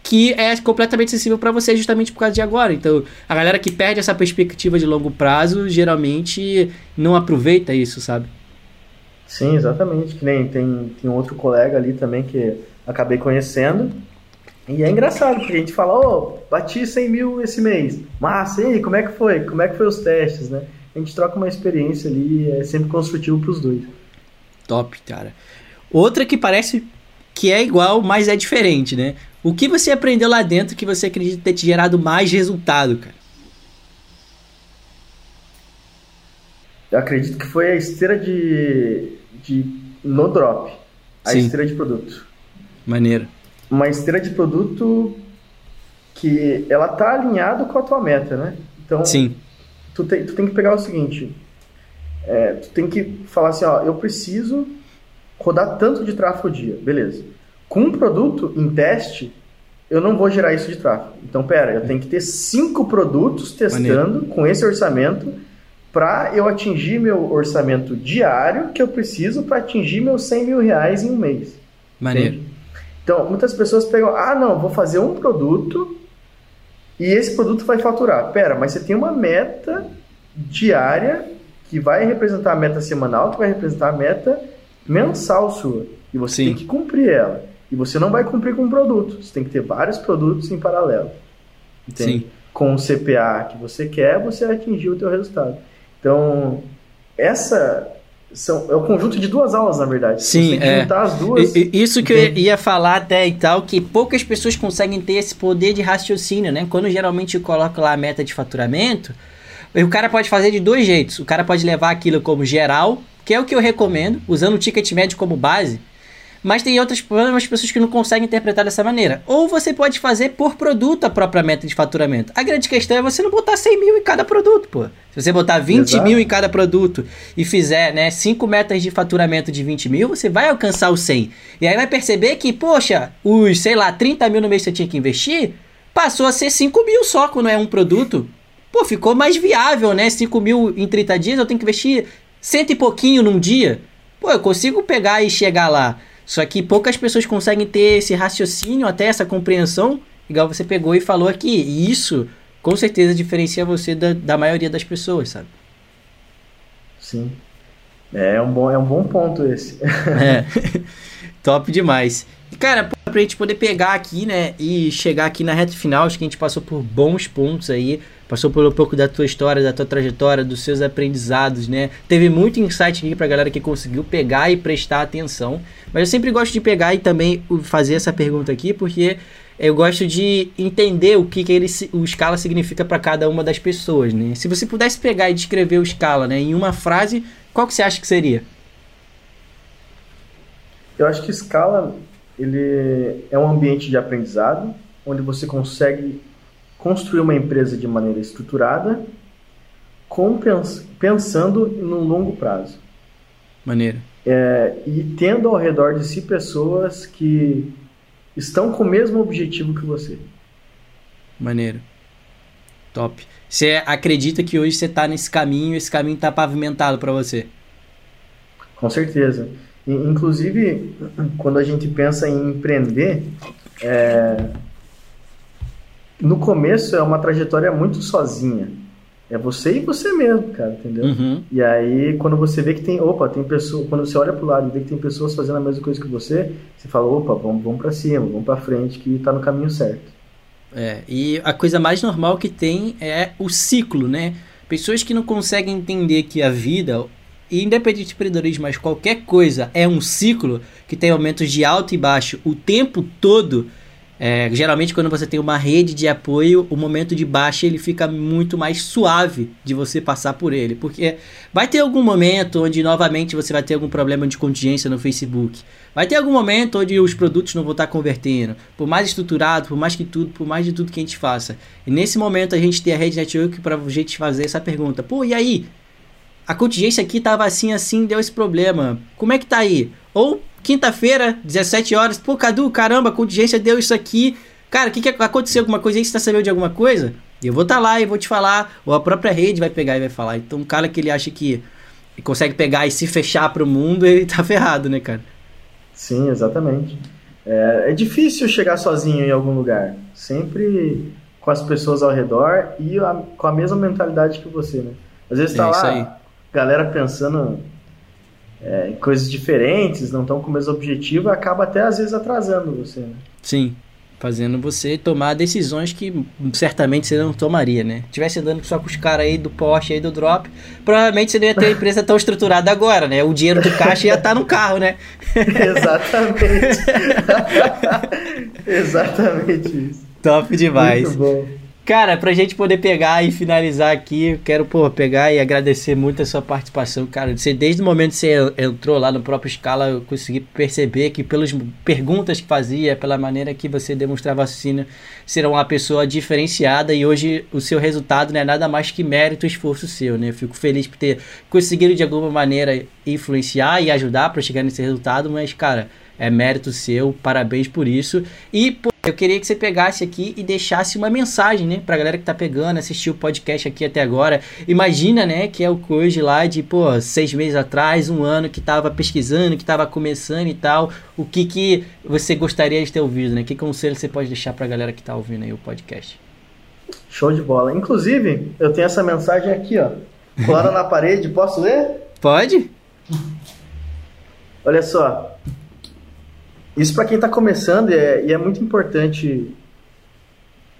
que é completamente acessível para você justamente por causa de agora. Então, a galera que perde essa perspectiva de longo prazo geralmente não aproveita isso, sabe? Sim, exatamente. Que nem tem, tem outro colega ali também que acabei conhecendo. E é engraçado, porque a gente fala, ô, oh, bati 100 mil esse mês. Massa, e aí, como é que foi? Como é que foi os testes, né? A gente troca uma experiência ali, é sempre construtivo para os dois. Top, cara. Outra que parece que é igual, mas é diferente, né? O que você aprendeu lá dentro que você acredita ter te gerado mais resultado, cara? Eu acredito que foi a esteira de, de no drop, a Sim. esteira de produto. Maneiro. Uma esteira de produto que ela tá alinhado com a tua meta, né? Então, Sim. Tu, tem, tu tem que pegar o seguinte, é, tu tem que falar assim, ó, eu preciso rodar tanto de tráfego dia, beleza. Com um produto em teste, eu não vou gerar isso de tráfego. Então, pera, eu tenho que ter cinco produtos testando Maneiro. com esse orçamento para eu atingir meu orçamento diário que eu preciso para atingir meus 100 mil reais em um mês. Maneiro. Entende? Então, muitas pessoas pegam, ah, não, vou fazer um produto e esse produto vai faturar. Pera, mas você tem uma meta diária que vai representar a meta semanal, que vai representar a meta mensal sua. E você Sim. tem que cumprir ela. E você não vai cumprir com um produto. Você tem que ter vários produtos em paralelo. Entende? Sim. Com o CPA que você quer, você vai atingir o teu resultado. Então, essa são, é o conjunto de duas aulas, na verdade. Sim, é. juntar as duas. Isso que eu ia falar até e tal, que poucas pessoas conseguem ter esse poder de raciocínio, né? Quando geralmente coloca lá a meta de faturamento, o cara pode fazer de dois jeitos. O cara pode levar aquilo como geral, que é o que eu recomendo, usando o ticket médio como base. Mas tem outras pessoas que não conseguem interpretar dessa maneira. Ou você pode fazer por produto a própria meta de faturamento. A grande questão é você não botar 100 mil em cada produto, pô. Se você botar 20 Exato. mil em cada produto e fizer, né, 5 metas de faturamento de 20 mil, você vai alcançar o 100. E aí vai perceber que, poxa, os, sei lá, 30 mil no mês que você tinha que investir, passou a ser 5 mil só quando é um produto. Pô, ficou mais viável, né? 5 mil em 30 dias, eu tenho que investir cento e pouquinho num dia. Pô, eu consigo pegar e chegar lá. Só que poucas pessoas conseguem ter esse raciocínio, até essa compreensão, igual você pegou e falou aqui. E isso, com certeza, diferencia você da, da maioria das pessoas, sabe? Sim. É um bom, é um bom ponto esse. é. [laughs] Top demais. E, cara, pra gente poder pegar aqui, né, e chegar aqui na reta final, acho que a gente passou por bons pontos aí, passou por um pouco da tua história, da tua trajetória, dos seus aprendizados, né? Teve muito insight aqui pra galera que conseguiu pegar e prestar atenção. Mas eu sempre gosto de pegar e também fazer essa pergunta aqui, porque eu gosto de entender o que, que ele, o Scala significa para cada uma das pessoas, né? Se você pudesse pegar e descrever o Scala, né, em uma frase, qual que você acha que seria? Eu acho que Scala ele é um ambiente de aprendizado onde você consegue construir uma empresa de maneira estruturada, pensando no longo prazo. Maneiro. É, e tendo ao redor de si pessoas que estão com o mesmo objetivo que você. Maneiro. Top. Você acredita que hoje você está nesse caminho, esse caminho está pavimentado para você? Com certeza. Inclusive, quando a gente pensa em empreender, é... no começo é uma trajetória muito sozinha. É você e você mesmo, cara, entendeu? Uhum. E aí, quando você vê que tem, opa, tem pessoas, quando você olha pro lado e vê que tem pessoas fazendo a mesma coisa que você, você fala, opa, vamos, vamos para cima, vamos para frente, que tá no caminho certo. É, e a coisa mais normal que tem é o ciclo, né? Pessoas que não conseguem entender que a vida, independente de empreendedorismo, mas qualquer coisa é um ciclo que tem aumentos de alto e baixo o tempo todo. É, geralmente quando você tem uma rede de apoio, o momento de baixa ele fica muito mais suave de você passar por ele, porque vai ter algum momento onde novamente você vai ter algum problema de contingência no Facebook, vai ter algum momento onde os produtos não vão estar convertendo, por mais estruturado, por mais que tudo, por mais de tudo que a gente faça. E nesse momento a gente tem a rede network para a gente fazer essa pergunta, pô, e aí? A contingência aqui tava assim, assim, deu esse problema. Como é que tá aí? Ou Quinta-feira, 17 horas. Pô, Cadu, caramba, a contingência deu isso aqui. Cara, o que, que aconteceu? Alguma coisa aí? Você tá sabendo de alguma coisa? Eu vou estar tá lá e vou te falar. Ou a própria rede vai pegar e vai falar. Então, um cara que ele acha que consegue pegar e se fechar para o mundo, [laughs] ele tá ferrado, né, cara? Sim, exatamente. É, é difícil chegar sozinho em algum lugar. Sempre com as pessoas ao redor e a, com a mesma mentalidade que você, né? Às vezes tá é lá, galera pensando é, coisas diferentes, não estão com o mesmo objetivo, acaba até às vezes atrasando você. Né? Sim, fazendo você tomar decisões que certamente você não tomaria, né? Tivesse andando só com os caras aí do Porsche aí do Drop, provavelmente você não ia ter a empresa tão estruturada agora, né? O dinheiro do caixa ia estar tá no carro, né? [laughs] Exatamente. [laughs] Exatamente isso. Top demais. Muito bom. Cara, pra gente poder pegar e finalizar aqui, eu quero, pô, pegar e agradecer muito a sua participação, cara. Você, desde o momento que você entrou lá no próprio Scala, eu consegui perceber que pelas perguntas que fazia, pela maneira que você demonstrava raciocínio, será uma pessoa diferenciada e hoje o seu resultado não é nada mais que mérito e esforço seu, né? Eu fico feliz por ter conseguido de alguma maneira influenciar e ajudar para chegar nesse resultado, mas, cara, é mérito seu, parabéns por isso. E, pô, eu queria que você pegasse aqui e deixasse uma mensagem, né, pra galera que tá pegando, assistiu o podcast aqui até agora. Imagina, né, que é o Coisa lá de, pô, seis meses atrás, um ano, que tava pesquisando, que tava começando e tal. O que que você gostaria de ter ouvido, né? Que conselho você pode deixar pra galera que tá ouvindo aí o podcast? Show de bola. Inclusive, eu tenho essa mensagem aqui, ó. Colada na parede, posso ler? Pode. Olha só, isso para quem está começando é, e é muito importante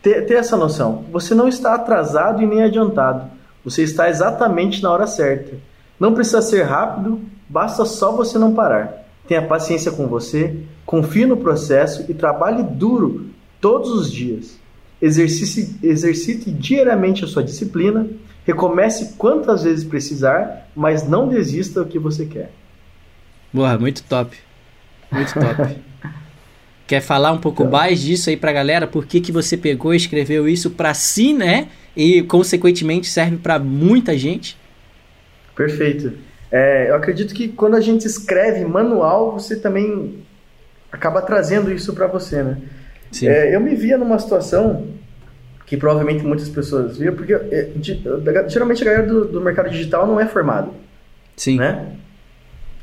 ter, ter essa noção. Você não está atrasado e nem adiantado. Você está exatamente na hora certa. Não precisa ser rápido, basta só você não parar. Tenha paciência com você, confie no processo e trabalhe duro todos os dias. Exercite, exercite diariamente a sua disciplina, recomece quantas vezes precisar, mas não desista do que você quer. Boa, muito top. Muito top. Quer falar um pouco então. mais disso aí pra galera? Por que, que você pegou e escreveu isso pra si, né? E, consequentemente, serve para muita gente? Perfeito. É, eu acredito que quando a gente escreve manual, você também acaba trazendo isso para você, né? Sim. É, eu me via numa situação que provavelmente muitas pessoas viam, porque é, geralmente a galera do, do mercado digital não é formado. Sim. Né?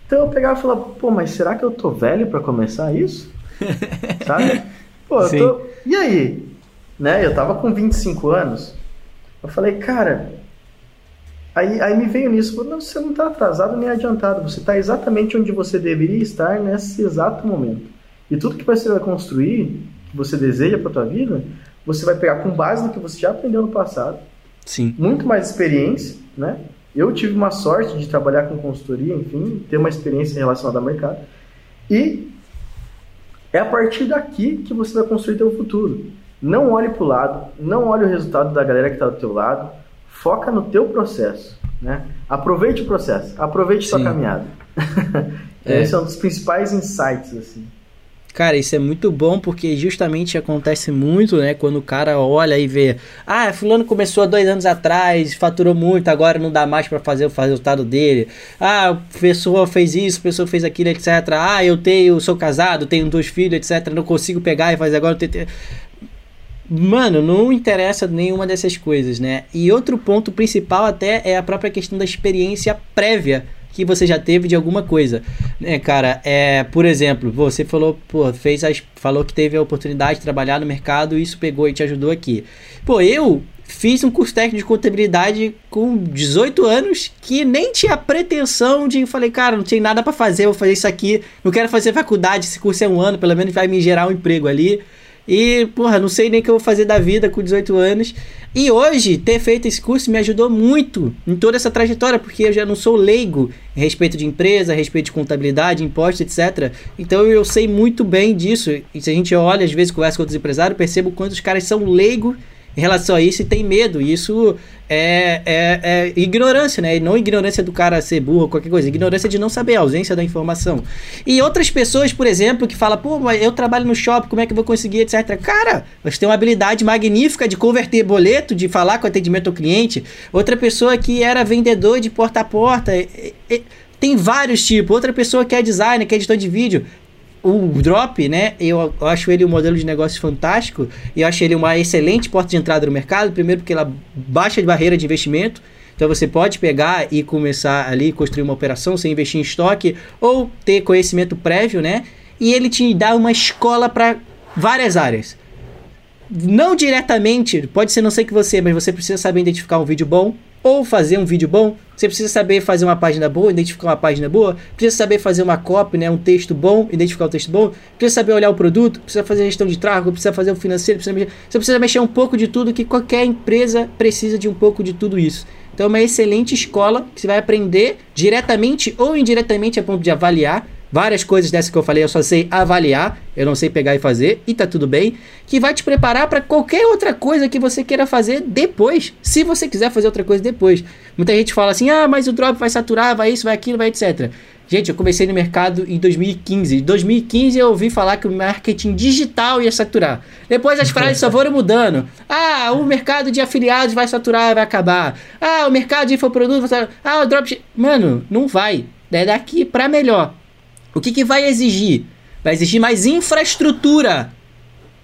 Então eu pegava e falava, pô, mas será que eu tô velho para começar isso? [laughs] Sabe? Pô, eu tô... E aí? Né? Eu tava com 25 anos. Eu falei, cara. Aí, aí me veio nisso, não, você não está atrasado nem adiantado, você está exatamente onde você deveria estar nesse exato momento. E tudo que você vai construir, que você deseja para tua vida, você vai pegar com base no que você já aprendeu no passado. Sim. Muito mais experiência, né? Eu tive uma sorte de trabalhar com consultoria, enfim, ter uma experiência relacionada ao mercado. E é a partir daqui que você vai construir teu futuro. Não olhe para o lado, não olhe o resultado da galera que está do teu lado, foca no teu processo, né? Aproveite o processo, aproveite Sim. sua caminhada. [laughs] é. Esse é um dos principais insights, assim. Cara, isso é muito bom porque justamente acontece muito, né? Quando o cara olha e vê, ah, fulano começou há dois anos atrás, faturou muito, agora não dá mais para fazer o resultado dele. Ah, pessoa fez isso, pessoa fez aquilo, etc. Ah, eu tenho, sou casado, tenho dois filhos, etc. Não consigo pegar e fazer agora. Mano, não interessa nenhuma dessas coisas, né? E outro ponto principal até é a própria questão da experiência prévia que você já teve de alguma coisa, né, cara? É, por exemplo, você falou, pô, fez as, falou que teve a oportunidade de trabalhar no mercado e isso pegou e te ajudou aqui. Pô, eu fiz um curso técnico de contabilidade com 18 anos que nem tinha pretensão de falei, cara, não tem nada para fazer, vou fazer isso aqui, não quero fazer faculdade, esse curso é um ano, pelo menos vai me gerar um emprego ali. E, porra, não sei nem o que eu vou fazer da vida com 18 anos. E hoje, ter feito esse curso me ajudou muito em toda essa trajetória, porque eu já não sou leigo a respeito de empresa, a respeito de contabilidade, impostos, etc. Então eu sei muito bem disso. E se a gente olha, às vezes, conversa com outros empresários, percebo quanto os caras são leigos em relação a isso e tem medo. E isso é, é, é, ignorância, né? E não ignorância do cara ser burro ou qualquer coisa, ignorância de não saber, a ausência da informação. E outras pessoas, por exemplo, que falam, pô, mas eu trabalho no shopping, como é que eu vou conseguir, etc. Cara, você tem uma habilidade magnífica de converter boleto, de falar com atendimento ao cliente. Outra pessoa que era vendedor de porta a porta. Tem vários tipos. Outra pessoa que é designer, que é editor de vídeo o Drop, né? Eu, eu, acho ele um modelo de negócio fantástico e eu acho ele uma excelente porta de entrada no mercado. Primeiro, porque ela baixa a barreira de investimento. Então você pode pegar e começar ali construir uma operação sem investir em estoque ou ter conhecimento prévio, né? E ele te dá uma escola para várias áreas. Não diretamente, pode ser não sei que você, mas você precisa saber identificar um vídeo bom, ou fazer um vídeo bom, você precisa saber fazer uma página boa, identificar uma página boa, precisa saber fazer uma copy, né, um texto bom, identificar um texto bom, precisa saber olhar o produto, precisa fazer gestão de tráfego, precisa fazer o financeiro, precisa mexer, você precisa mexer um pouco de tudo que qualquer empresa precisa de um pouco de tudo isso. Então é uma excelente escola que você vai aprender diretamente ou indiretamente a ponto de avaliar Várias coisas dessas que eu falei eu só sei avaliar, eu não sei pegar e fazer, e tá tudo bem. Que vai te preparar para qualquer outra coisa que você queira fazer depois, se você quiser fazer outra coisa depois. Muita gente fala assim: ah, mas o drop vai saturar, vai isso, vai aquilo, vai etc. Gente, eu comecei no mercado em 2015. Em 2015 eu ouvi falar que o marketing digital ia saturar. Depois as frases só foram mudando. [laughs] Ah, o mercado de afiliados vai saturar, vai acabar. Ah, o mercado de infoproduto vai saturar. Ah, o drop. Mano, não vai. É daqui para melhor. O que, que vai exigir? Vai exigir mais infraestrutura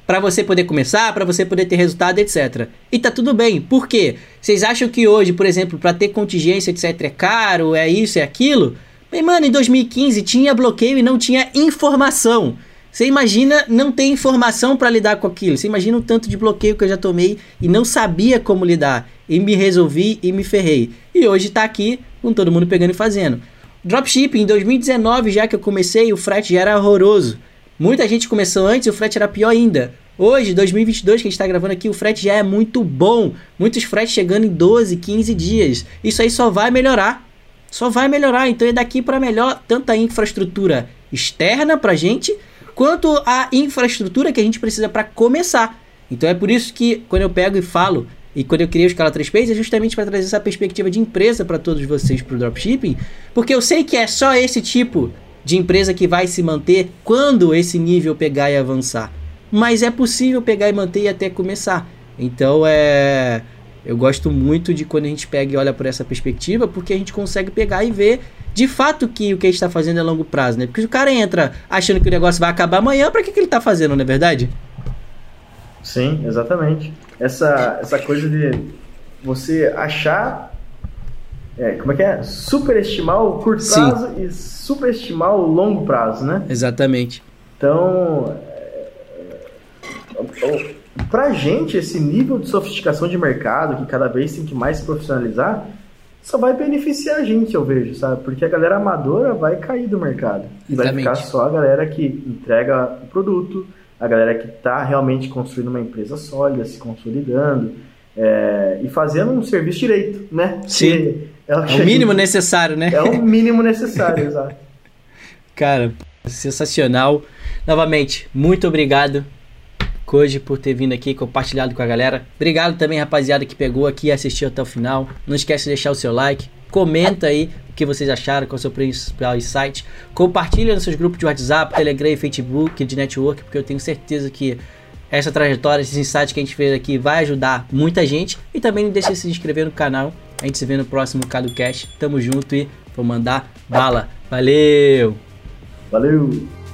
para você poder começar, para você poder ter resultado, etc. E tá tudo bem. Por quê? Vocês acham que hoje, por exemplo, para ter contingência, etc, é caro, é isso, é aquilo? Mas, mano, em 2015 tinha bloqueio e não tinha informação. Você imagina não ter informação para lidar com aquilo. Você imagina o tanto de bloqueio que eu já tomei e não sabia como lidar. E me resolvi e me ferrei. E hoje tá aqui com todo mundo pegando e fazendo. Dropshipping, em 2019, já que eu comecei, o frete já era horroroso. Muita gente começou antes e o frete era pior ainda. Hoje, 2022, que a gente está gravando aqui, o frete já é muito bom. Muitos fretes chegando em 12, 15 dias. Isso aí só vai melhorar. Só vai melhorar. Então é daqui para melhor tanto a infraestrutura externa para gente, quanto a infraestrutura que a gente precisa para começar. Então é por isso que quando eu pego e falo e quando eu criei o Scala 3 Pays é justamente para trazer essa perspectiva de empresa para todos vocês para o dropshipping, porque eu sei que é só esse tipo de empresa que vai se manter quando esse nível pegar e avançar. Mas é possível pegar e manter e até começar. Então é. Eu gosto muito de quando a gente pega e olha por essa perspectiva, porque a gente consegue pegar e ver de fato que o que a gente está fazendo é longo prazo, né? Porque se o cara entra achando que o negócio vai acabar amanhã, para que, que ele está fazendo, não é verdade? Sim, exatamente. Essa, essa coisa de você achar. É, como é que é? Superestimar o curto Sim. prazo e superestimar o longo prazo, né? Exatamente. Então, é, pra gente, esse nível de sofisticação de mercado, que cada vez tem que mais se profissionalizar, só vai beneficiar a gente, eu vejo, sabe? Porque a galera amadora vai cair do mercado. E vai ficar só a galera que entrega o produto, a galera que está realmente construindo uma empresa sólida, se consolidando é, e fazendo um serviço direito, né? Sim. É, é, o, o [laughs] mínimo gente, necessário, né? É o mínimo necessário, [laughs] exato. Cara, sensacional. Novamente, muito obrigado, Koji, por ter vindo aqui compartilhado com a galera. Obrigado também, rapaziada, que pegou aqui e assistiu até o final. Não esquece de deixar o seu like. Comenta aí que vocês acharam, qual é o seu principal insight. Compartilha nos seus grupos de WhatsApp, Telegram e Facebook de network, porque eu tenho certeza que essa trajetória, esses insights que a gente fez aqui vai ajudar muita gente. E também não deixe de se inscrever no canal. A gente se vê no próximo CadoCast. Tamo junto e vou mandar bala. Valeu! Valeu!